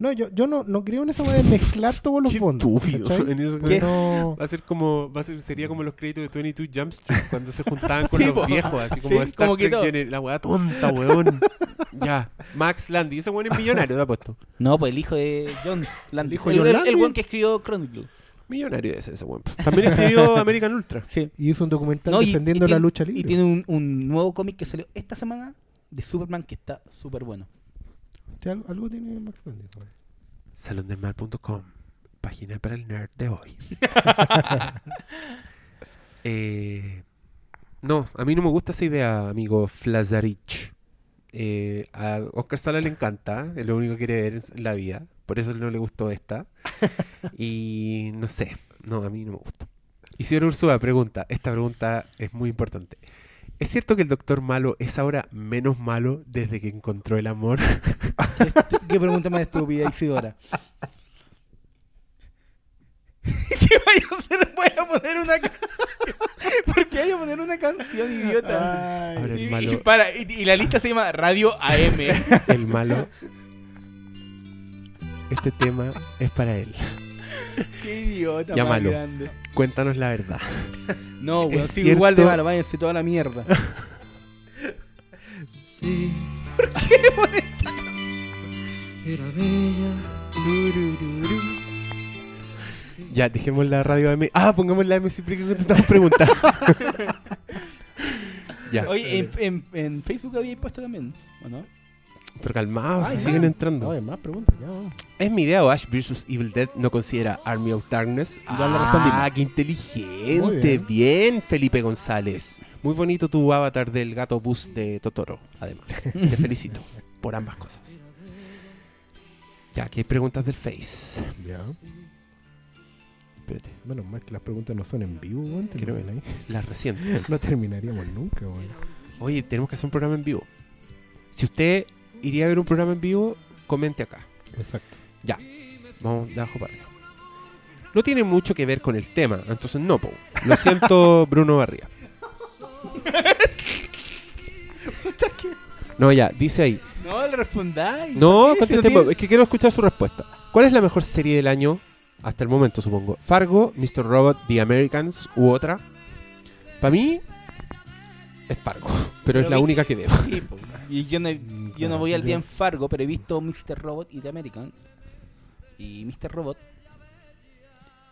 No, yo, yo no, no creo en esa manera de mezclar todos los Qué. ¿cachai? En eso no- Va a ser como, va a ser, sería como los créditos de 22 Jump Street cuando se juntaban con Sí, los po. viejos, así como Sí, Star como que Trek la weá tonta, weón. ya, Max Landy, ese weón es millonario, te ha puesto. No, pues el hijo de John Landis. hijo de el, John el- el weón que escribió Chronicle. Millonario ese, ese weón. También escribió American Ultra. Sí. Y hizo un documental No, y- defendiendo y la tiene- lucha Y libre. tiene un, un nuevo cómic que salió esta semana de Superman que está súper bueno. Algo, algo tiene Max Landis. página para el nerd de hoy. Eh, no, a mí no me gusta esa idea, amigo Flazarich. Eh, a Oscar Sala le encanta, es lo único que quiere ver en la vida, por eso no le gustó esta. y no sé, no, a mí no me gusta. Isidoro Ursúa pregunta, esta pregunta es muy importante. ¿Es cierto que el doctor malo es ahora menos malo desde que encontró el amor? ¿Qué pregunta más estúpida, Isidora? ¿Qué vaya a hacer? Voy a poner una canción. ¿Por qué voy a poner una canción, idiota? Ahora el Y, malo- y para, y, y la lista se llama Radio AM. El malo. Este tema es para él. Qué idiota, Ya más malo. grande. Cuéntanos la verdad. No, weón, igual de malo, váyanse toda la mierda. Sí. Era bella. Ya, dejemos la radio AM. Ah, pongamos la AM siempre que contestamos preguntas. ya. Oye, en, en, en Facebook había puesto también, ¿o no? Pero si no. siguen No, entrando. hay más preguntas. Ya, vamos. ¿Es mi idea o Ash vs Evil Dead no considera Army of Darkness? Ah, respondimos. qué inteligente. Bien. bien. Felipe González. Muy bonito tu avatar del gato bus de Totoro, además. Te felicito por ambas cosas. Ya, aquí hay preguntas del Face. Ya. Espérate, Menos mal que las preguntas no son en vivo, weón. ¿te Creo- imaginas? las recientes. No terminaríamos nunca, weón. Oye, tenemos que hacer un programa en vivo. Si usted iría a ver un programa en vivo, comente acá. Exacto. Vamos de abajo para arriba. No tiene mucho que ver con el tema, entonces no, po. Lo siento, Bruno Barría. No, ya, dice ahí. No, le respondáis. No, ¿Por qué? Si conteste, tiene- es que quiero escuchar su respuesta. ¿Cuál es la mejor serie del año hasta el momento, supongo? ¿Fargo, Mr. Robot, The Americans u otra? Para mí es Fargo, pero, es la vi- única que veo. Sí, po. Y yo no, yo no voy al día en Fargo, pero he visto Mr. Robot y The American. Y Mr. Robot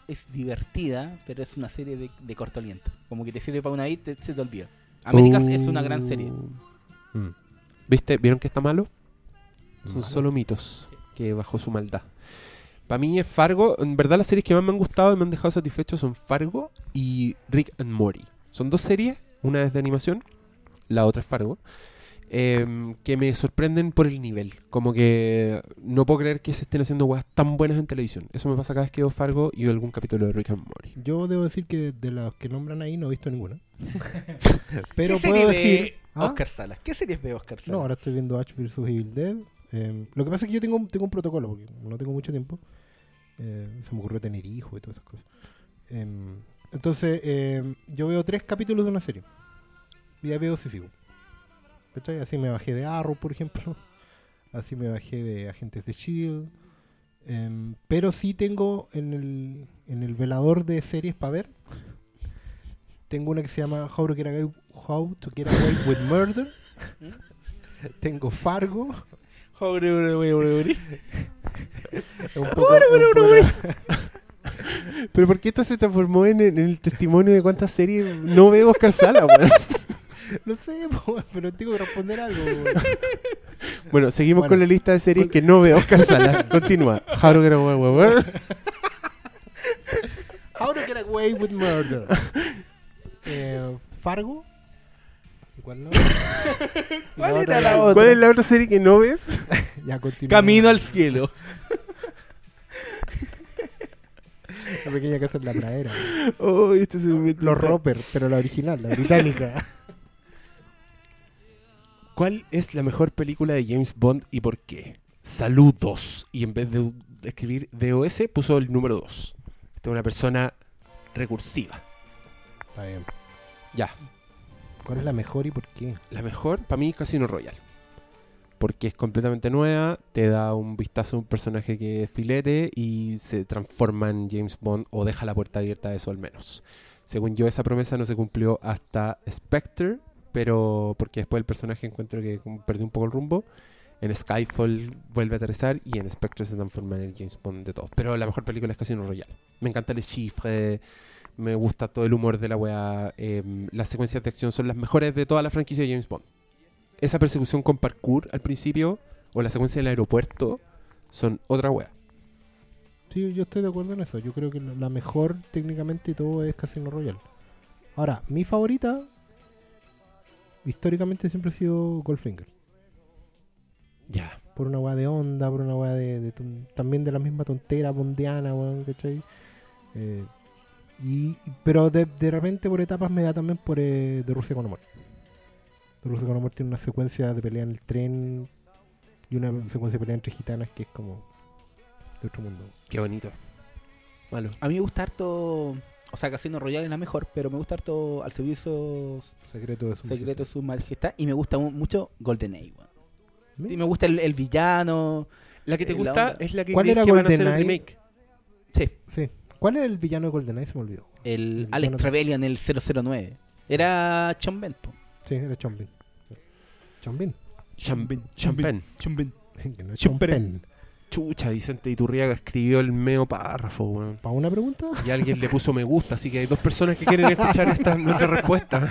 es divertida, pero es una serie de, de corto aliento. Como que te sirve para una vez y te- se te olvida. Américas es una gran serie. Uh. Mm. ¿Viste? ¿Vieron que está malo? Son Malo. solo mitos que bajo su maldad. Para mí es Fargo. En verdad las series que más me han gustado y me han dejado satisfecho son Fargo y Rick and Morty. Son dos series, una es de animación, la otra es Fargo, em, que me sorprenden por el nivel. Como que no puedo creer que se estén haciendo weas tan buenas en televisión. Eso me pasa cada vez que veo Fargo y veo algún capítulo de Rick and Morty. Yo debo decir que de las que nombran ahí no he visto ninguna. Pero ¿Qué puedo serie decir. ¿Ah? Oscar Salas? ¿Qué series ve Oscar Salas? No, ahora estoy viendo Ash vs Evil Dead. Eh, lo que pasa es que yo tengo, tengo un protocolo, porque no tengo mucho tiempo. Eh, se me ocurrió tener hijos y todas esas cosas. Entonces, em, yo veo tres capítulos de una serie. Y ya veo si sigo. ¿Cachai? Así me bajé de Arrow, por ejemplo. Así me bajé de Agentes de Shield. Em, pero sí tengo en el, en el velador de series para ver. Tengo una que se llama How to Get Away, How to Get Away with Murder. tengo Fargo. Un poco- un poco- Pero ¿por qué esto se transformó en, en el testimonio de cuántas series no veo Oscar Sala, weón? No sé, po, pero tengo que responder algo. weón. Bueno, seguimos Bueno. con la lista de series que no veo Oscar Salas. Continúa. How to get away with murder. How to Get Away with Murder. Eh, Fargo. ¿Y ¿Cuál, no? ¿Cuál era la otra? ¿Cuál es la otra serie que no ves? Ya continúa. Camino al cielo. La pequeña casa en la pradera. Oh, este se me Los Roper, pero la original, la británica. ¿Cuál es la mejor película de James Bond y por qué? Saludos. Y en vez de escribir DOS puso el número 2. Esta es una persona recursiva. Está bien. Ya. ¿Cuál es la mejor y por qué? La mejor, para mí, Casino Royale. Porque es completamente nueva, te da un vistazo a un personaje que es filete y se transforma en James Bond o deja la puerta abierta a eso al menos. Según yo, esa promesa no se cumplió hasta Spectre, pero porque después el personaje encuentro que perdió un poco el rumbo. En Skyfall vuelve a aterrizar y en Spectre se transforma en el James Bond de todos. Pero la mejor película es Casino Royale. Me encanta el chifre, me gusta todo el humor de la weá. em, las secuencias de acción son las mejores de toda la franquicia de James Bond. Esa persecución con parkour al principio o la secuencia del aeropuerto son otra weá. Sí, yo estoy de acuerdo en eso. Yo creo que la mejor técnicamente y todo es Casino Royale. Ahora, mi favorita históricamente siempre ha sido Goldfinger. Ya. Por una weá de onda, por una weá de, también de la misma tontera bondiana, weón, ¿cachai? Eh, Y, pero de, de repente por etapas me da también por eh, de Rusia con amor. Rusia con amor tiene una secuencia de pelea en el tren y una secuencia de pelea entre gitanas que es como de otro mundo. Qué bonito. Malo. A mí me gusta harto. O sea, Casino Royale es la mejor, pero me gusta harto al servicio Secreto de su secreto de su majestad. Y me gusta mu- mucho GoldenEye, weón. ¿Sí? Sí, me gusta el, el villano. La que te Eh, la gusta onda. es la que ¿Cuál era que van a hacer el remake. Sí, Sí. ¿Cuál es el villano de GoldenEye? Se me olvidó. el El Alex Trevelyan, el 009. Era Penn, po. Sí, era Chombin. Chombin. Champagne. Champagne. Que no. Chucha, Vicente Iturriaga escribió el meo párrafo, weón. ¿Para una pregunta? Y alguien le puso me gusta, así que hay dos personas que quieren escuchar esta nuestra respuesta.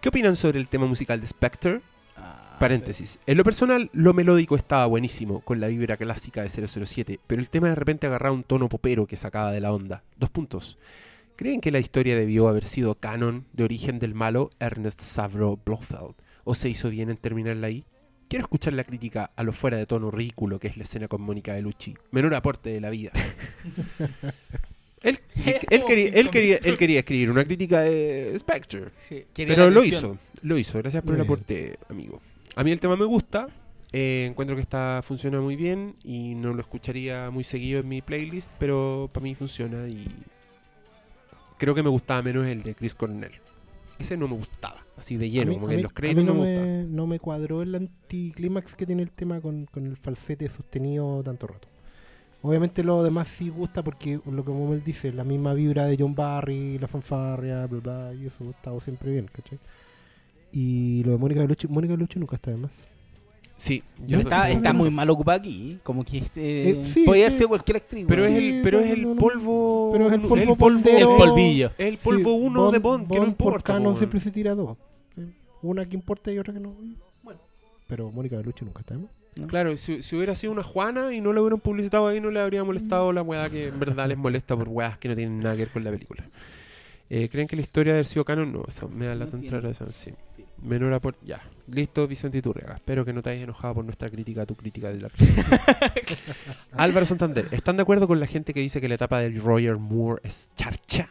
¿Qué opinan sobre el tema musical de Spectre? Ah, Paréntesis. En lo personal, lo melódico estaba buenísimo, con la vibra clásica de 007, pero el tema de repente agarraba un tono popero que sacaba de la onda. Dos puntos. ¿Creen que la historia debió haber sido canon de origen del malo Ernest Savro Blofeld? ¿O se hizo bien en terminarla ahí? Quiero escuchar la crítica a lo fuera de tono ridículo que es la escena con Mónica Bellucci. Menor aporte de la vida. él, él quería, él, quería, él quería escribir una crítica de Spectre. sí, Pero lo hizo, lo hizo. Gracias por el aporte, amigo. A mí el tema me gusta. eh, encuentro que está funciona muy bien y no lo escucharía muy seguido en mi playlist, pero para mí funciona y creo que me gustaba menos el de Chris Cornell. Ese no me gustaba, así de lleno, mí- como que en mí- los créditos no no, me gustaba. me, no me cuadró el anticlímax que tiene el tema con, con el falsete sostenido tanto rato. Obviamente lo demás sí gusta porque lo que como él dice, la misma vibra de John Barry, la fanfarria, bla bla, y eso ha estado siempre bien, ¿cachai? Y lo de Mónica Bellucci, Mónica Bellucci nunca está de más. Sí, Yo Está, no- está muy mal ocupada aquí. Como que este, Eh, sí, podría haber sí. sido cualquier actriz. pero es el, Sí, pero no, es el no, no. polvo, Pero es el polvo el polvillo. el polvo Sí, uno de Bond, que no por importa. canon siempre se tira dos. ¿sí? Una que importa y otra que no. Bueno. Pero Mónica Bellucci nunca está más. Claro, si, si hubiera sido una Juana y no la hubieran publicitado ahí, no le habría molestado la weá que en verdad les molesta por weas que no tienen nada que ver con la película. Eh, ¿Creen que la historia de haber sido canon? No, eso me da la No entrar tiene. a esa. Sí. Menor aporte. Ya. Listo, Vicente Iturriaga. Espero que no te hayas enojado por nuestra crítica a tu crítica de la. Álvaro Santander. ¿Están de acuerdo con la gente que dice que la etapa de Roger Moore es charcha?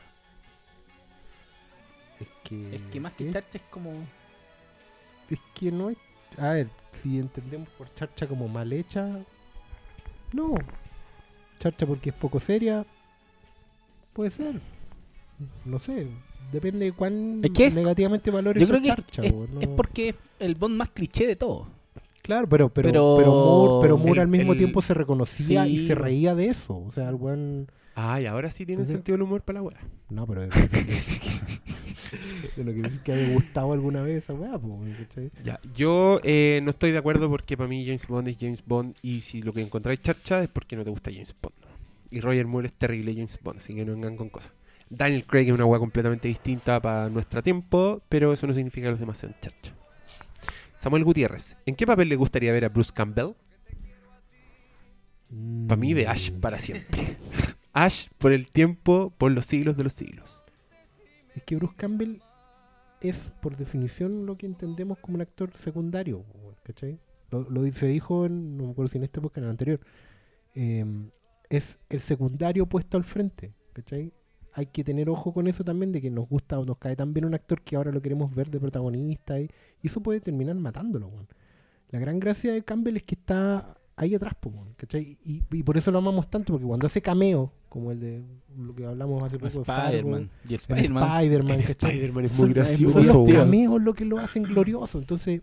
Es que, Es que más que ¿qué? charcha es como. Es que no es. A ver, si entendemos por charcha como mal hecha. No. Charcha porque es poco seria. Puede ser. No sé. Depende de cuán Es que es- negativamente valores Yo creo que es, charcha. es- es porque es el Bond más cliché de todo. Claro, pero, pero, pero- pero, Moore, pero Moore El- al mismo el- tiempo se reconocía y se reía de eso. O sea, el buen. Ay, ahora sí tienen Entonces- sentido el humor para la wea. No, pero. Eso no quiere decir que haya gustado alguna vez esa weá. Ya, yo eh, no estoy de acuerdo porque para mí James Bond es James Bond y si lo que encontráis charcha es porque no te gusta James Bond. Y Roger Moore es terrible James Bond, así que no vengan con cosas. Daniel Craig es una weá completamente distinta para nuestro tiempo, pero eso no significa que los demás sean. Samuel Gutiérrez, ¿en qué papel le gustaría ver a Bruce Campbell? Para mí de Ash para siempre. Ash por el tiempo, por los siglos de los siglos. Es que Bruce Campbell es, por definición, lo que entendemos como un actor secundario. Lo, dice, dijo, en, no me acuerdo si en este época en el anterior. eh, es el secundario puesto al frente, ¿cachai? Hay que tener ojo con eso también, de que nos gusta o nos cae tan bien un actor que ahora lo queremos ver de protagonista, y, y eso puede terminar matándolo, weón. La gran gracia de Campbell es que está ahí atrás, po, ¿cachai? Y, y por eso lo amamos tanto, porque cuando hace cameo, como el de lo que hablamos hace poco Spider-Man. Y Spider-Man. Spider-Man, es muy gracioso. Son los cameos lo que lo hacen glorioso. Entonces,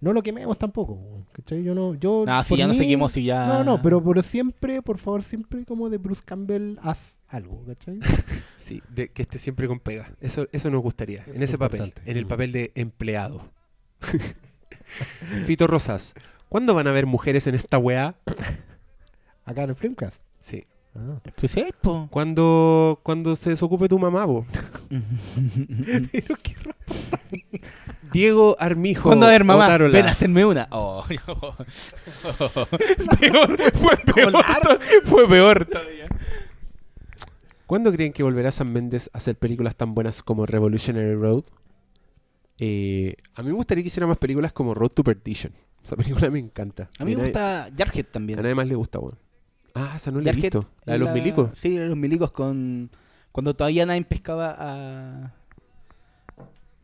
no lo quememos tampoco. ¿cachai? Yo no, yo. No, si por ya no seguimos, si ya. No, no, pero, pero siempre, por favor, siempre como de Bruce Campbell, haz algo, ¿cachai? Sí, de que esté siempre con pega. Eso, eso nos gustaría. Eso en es ese papel. importante. En el papel de empleado. Fito Rosas. ¿Cuándo van a haber mujeres en esta weá? Acá en el Filmcast. Sí. Ah. Pues sí, po. Cuando, cuando se desocupe tu mamá, po. Diego Armijo. ¿Cuándo a ver, mamá? Otárola. Ven a hacerme una. Oh. peor, fue peor. fue peor todavía. ¿Cuándo creen que volverá Sam Mendes a hacer películas tan buenas como Revolutionary Road? Eh, a mí me gustaría que hiciera más películas como Road to Perdition. Esa película me encanta. A mí Y me nadie- gusta Jarhead A también. nadie más le gusta, weón. Ah, esa no la he visto. La de los milicos. Sí, la de los milicos con. Cuando todavía nadie pescaba a.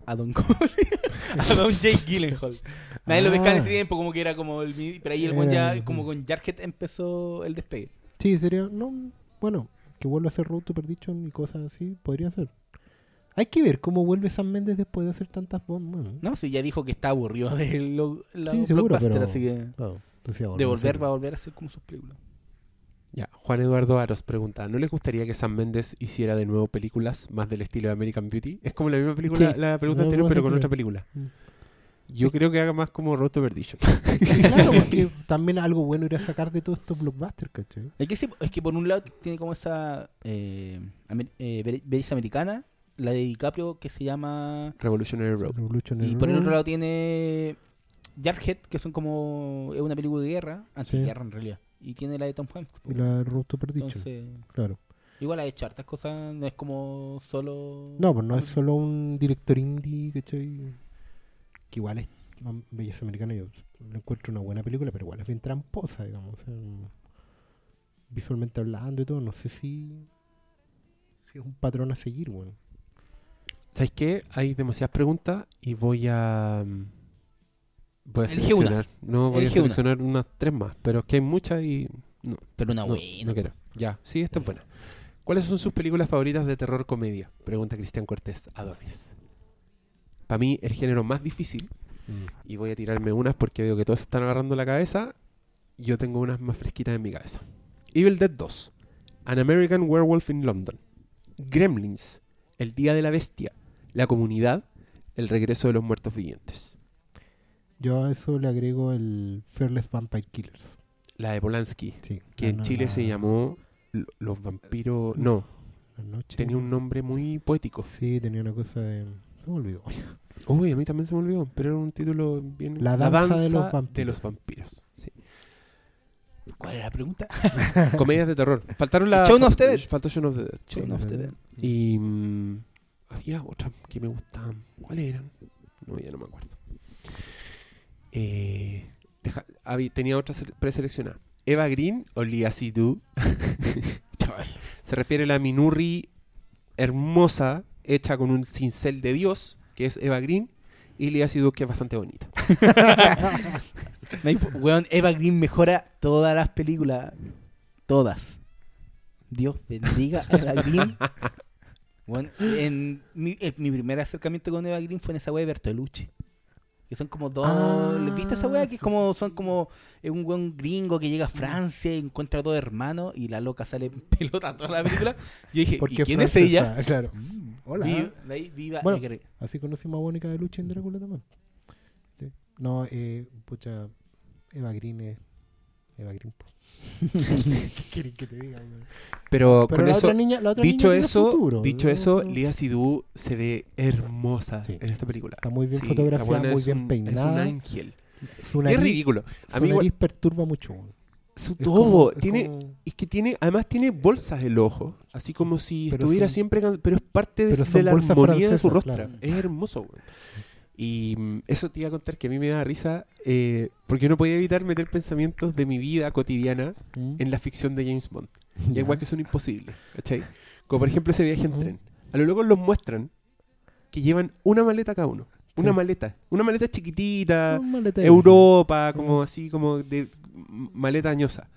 A Don. A Don Jake Gyllenhaal. Nadie lo pescaba en ese Ah. tiempo, como que era como el. Pero ahí el weón ya, Era- como con Jarhead empezó el despegue. Sí, sería. No, bueno, que vuelva a hacer Road to Perdition y cosas así, podría ser. Hay que ver cómo vuelve Sam Mendes después de hacer tantas Bond. Bueno, No, sí, ya dijo que está aburrido de lo, la Sí, seguro, pero- así que. claro, entonces De volver, va a volver a hacer como sus películas. Ya, Juan Eduardo Aros pregunta, ¿no les gustaría que Sam Mendes hiciera de nuevo películas más del estilo de American Beauty? Es como la misma película, Sí, la pregunta la anterior, pero con otra película. Mm. Yo creo que haga más como Road to Perdition. claro, porque también algo bueno ir a sacar de todos estos blockbusters, ¿cachai? Es que, sí, es que por un lado tiene como esa eh, amer- eh, be- belleza americana, la de DiCaprio que se llama... Revolutionary Road. Revolutionary Y por el otro lado tiene Jarhead, que son como... Es una película de guerra, anti-guerra en realidad. Y tiene la de Tom Hanks. Y la Road to Perdition, Entonces, claro. igual ha hecho hartas cosas, no es como solo... No, pues no es solo un director indie, ¿cachai? Que igual es más belleza americana. Yo lo encuentro una buena película, pero igual es bien tramposa, digamos. o sea, visualmente hablando y todo, no sé si, si es un patrón a seguir, bueno. ¿Sabes qué? Hay demasiadas preguntas y voy a... mm, Voy a Elige una. seleccionar. No, voy Elige a una. seleccionar unas tres más, pero es que hay muchas y... No, Pero una no, buena. no quiero. Ya, sí, esta es buena. ¿Cuáles son sus películas favoritas de terror comedia? Pregunta Cristian Cortés Adonis. Para mí, el género más difícil, y voy a tirarme unas porque veo que todas se están agarrando la cabeza, yo tengo unas más fresquitas en mi cabeza. Evil Dead 2, An American Werewolf in London, Gremlins, El Día de la Bestia, La Comunidad, El Regreso de los Muertos Vivientes. Yo a eso le agrego el Fearless Vampire Killers. La de Polanski, Sí, que en no- Chile la- se llamó Los Vampiros... No, la noche. tenía un nombre muy poético. Sí, tenía una cosa de... Se me olvidó. Uy, a mí también se me olvidó, pero era un título bien... La danza de los vampiros. de los vampiros, sí. ¿Cuál era la pregunta? Comedias de terror. Faltaron la... Shaun of the Dead. Faltó Shaun of the Dead. sí. Shaun of the Dead. Y mm, había otras que me gustaban. ¿Cuáles eran? No, ya no me acuerdo. Eh, deja- tenía otra sele- preseleccionada. Eva Green o Lia Sidhu. Se refiere a la Minurri hermosa, hecha con un cincel de Dios, que es Eva Green, y Lia Sidhu, que es bastante bonita. No hay- Weón, Eva Green mejora todas las películas. Todas. Dios bendiga a Eva Green. Weón, en mi, en mi primer acercamiento con Eva Green fue en esa wea de Bertolucci. Que son como dos. Ah, ¿les ¿Viste esa wea? Que es como, son como un buen gringo que llega a Francia y encuentra a dos hermanos y la loca sale en pelota toda la película. Yo dije, ¿y quién es ella? Claro. Hola. Viva, de ahí, viva Bueno. Así conocimos a Mónica de Lucha en Drácula también. Sí. No, eh, pucha, Eva Green es Eva Green. ¿Qué quieren que te diga? Pero, Pero con la eso, otra niña, la otra dicho niña eso, futuro. dicho ¿no? eso, Lia Sidhu se ve hermosa Sí. en esta película. Está muy bien Sí, fotografiada, muy bien un- Es un peinada. ángel. Qué ridículo. A mí igual- perturba mucho. Su Es todo como- es tiene como- es que tiene además tiene bolsas el ojo, así como si Pero estuviera son- siempre pero es parte de, la armonía de su rostro. claro. Es hermoso. Y mm, eso te iba a contar que a mí me da risa eh, porque yo no podía evitar meter pensamientos de mi vida cotidiana ¿Mm? en la ficción de James Bond. Y Ya. igual que son imposibles, ¿cachai? Como por ejemplo ese viaje en Ujú. tren. A lo largo los muestran que llevan una maleta cada uno. Una Sí. maleta. Una maleta chiquitita, Un de- Europa, como Mm. así, como de maleta añosa.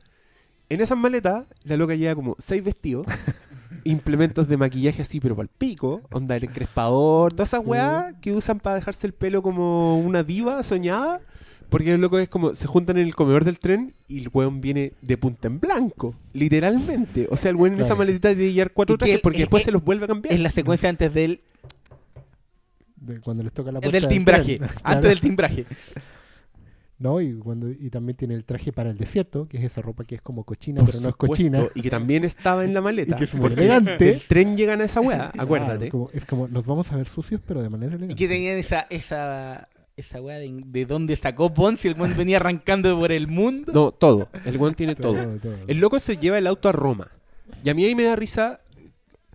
En esas maletas, la loca lleva como seis vestidos, implementos de maquillaje así, pero para el pico, onda el encrespador, todas esas Sí. weas que usan para dejarse el pelo como una diva soñada. Porque el loco es como, se juntan en el comedor del tren y el weón viene de punta en blanco, literalmente. O sea, el weón en esa maletita debe llevar cuatro trajes porque es después se los vuelve a cambiar. Es la secuencia antes del, de cuando les toca la el del timbraje. tren. Antes Claro. del timbraje. No, y, cuando, y también tiene el traje para el desierto, que es esa ropa que es como cochina, Por pero no es cochina. Y que también estaba en la maleta. Y que es muy porque elegante. del tren llegan a esa Claro, acuérdate. como- es como, nos vamos a ver sucios, pero de manera Y elegante. que tenían esa, esa, esa weá de, de dónde sacó Bond si el Bond venía arrancando por el mundo. No, todo. El weón tiene todo. Todo, todo. El loco se lleva el auto a Roma. Y a mí ahí me da risa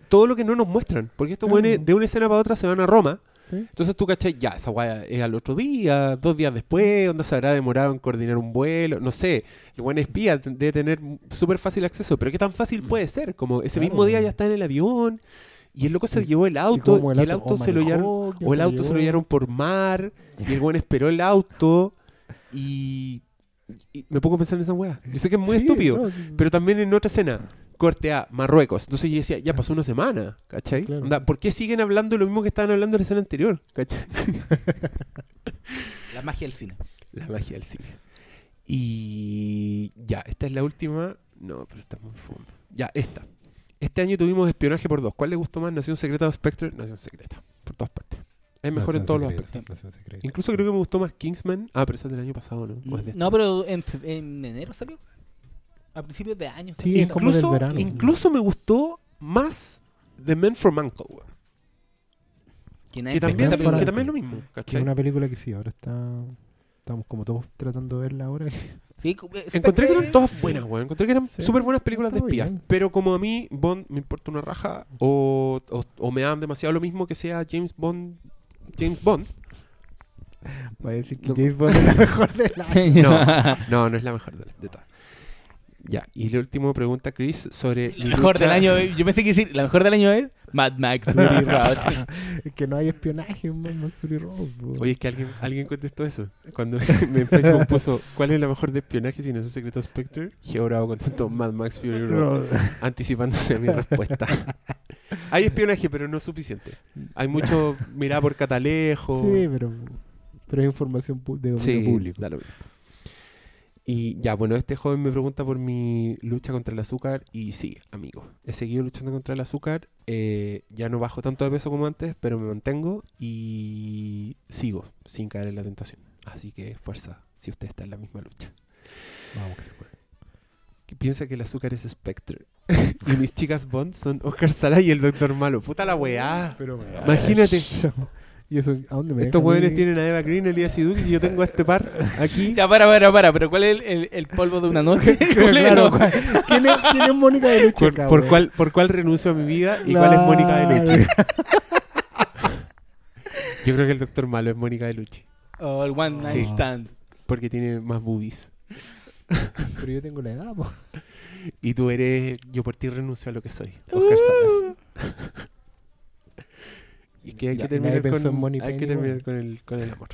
todo lo que no nos muestran. Porque estos Claro. weones de una escena para otra se van a Roma. ¿Sí? Entonces tú cachai, ya, esa weá es al otro día, dos días después, donde se habrá demorado en coordinar un vuelo, no sé. El buen espía debe tener súper fácil acceso, pero ¿qué tan fácil puede ser? Como ese Claro. mismo día ya está en el avión. Y el loco se llevó el Y auto y el auto, se lo llevaron o el se auto se lo llevaron por mar y el buen esperó el auto y, y me pongo a pensar en esa weá. Yo sé que es muy Sí, estúpido, no, sí. pero también en otra escena, corte a Marruecos. Entonces yo decía, ya pasó una semana, ¿cachai? Claro. Onda, ¿Por qué siguen hablando lo mismo que estaban hablando en la escena anterior? ¿cachai? La magia del cine. La magia del cine. Y ya, esta es la última. No, pero está muy fome. Ya, esta. Este año tuvimos espionaje por dos. ¿Cuál le gustó más? ¿Nación Secreta o Spectre? Nación Secreta. Por todas partes. Es mejor en todos los aspectos. Incluso creo que me gustó más Kingsman. Ah, pero esa es del año pasado, ¿no? O es de este. No, pero en, en enero salió. A principios de año. Sí, salió. es como del incluso, verano. incluso me gustó más The Men from Uncle. Que, también, que también es lo mismo. Que es una película que sí, ahora está. Estamos como todos tratando de verla ahora. Sí, Encontré que eran todas buenas, weón. Encontré que eran Sí, súper buenas películas de espías. bien. Pero como a mí, Bond me importa una raja, o, o, o me dan demasiado lo mismo que sea James Bond. James Bond. Va a decir que No. James Bond es la mejor de la. No, no, no es la mejor de, de todas. Ya, y la última pregunta, Chris, sobre. La mejor lucha- del año. Yo pensé que decir, la mejor del año es Mad Max Fury Road. es que no hay espionaje en Mad Max Fury Road. po. Oye, es que alguien, alguien contestó eso. Cuando en Facebook puso ¿Cuál es la mejor de espionaje si no es un secreto Spectre? Geo Bravo contestó Mad Max Fury Road, anticipándose a mi respuesta. Hay espionaje, pero no es suficiente. Hay mucho mirada por catalejo. Sí, pero, pero es información de dominio Sí, público. da lo mismo. Y ya, bueno, este joven me pregunta por mi lucha contra el azúcar y sí, amigo, he seguido luchando contra el azúcar, eh, ya no bajo tanto de peso como antes, pero me mantengo y sigo sin caer en la tentación. Así que fuerza, si usted está en la misma lucha. Vamos que se puede. Que piensa que el azúcar es Spectre y mis chicas Bond son Oscar Sala y el Doctor Malo. Puta la weá. Pero Imagínate. ¿Y eso a dónde me Estos ir? tienen a Eva Green, Elías y Duke y yo tengo a este par aquí. Ya, para, para, para. Pero ¿cuál es el, el- el polvo de una noche? Claro, ¿cuál- ¿quién, es, ¿Quién es Mónica de Lucha Por, cuál, ¿Por cuál renuncio a mi vida y cuál es Mónica de Luchi? Yo creo que el doctor malo es Mónica de Luchi. O el One Night Sí. Stand. Porque tiene más boobies. Pero yo tengo la edad, po. Y tú eres. Yo por ti renuncio a lo que soy. Oscar Salas. Y que hay Ya, que terminar, con, Mónica hay que Anyway. terminar con, el, con el amor.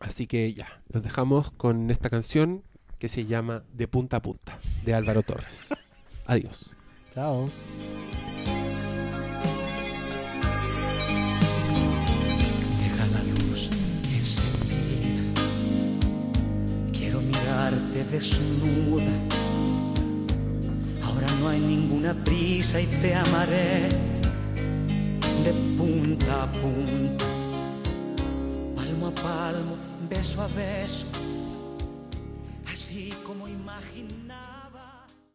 Así que ya. Los dejamos con esta canción que se llama De punta a punta. De Álvaro Torres. Adiós. Chao. Deja la luz encendida. Quiero mirarte desnuda. Ahora no hay ninguna prisa y te amaré de punta a punta, palmo a palmo, beso a beso,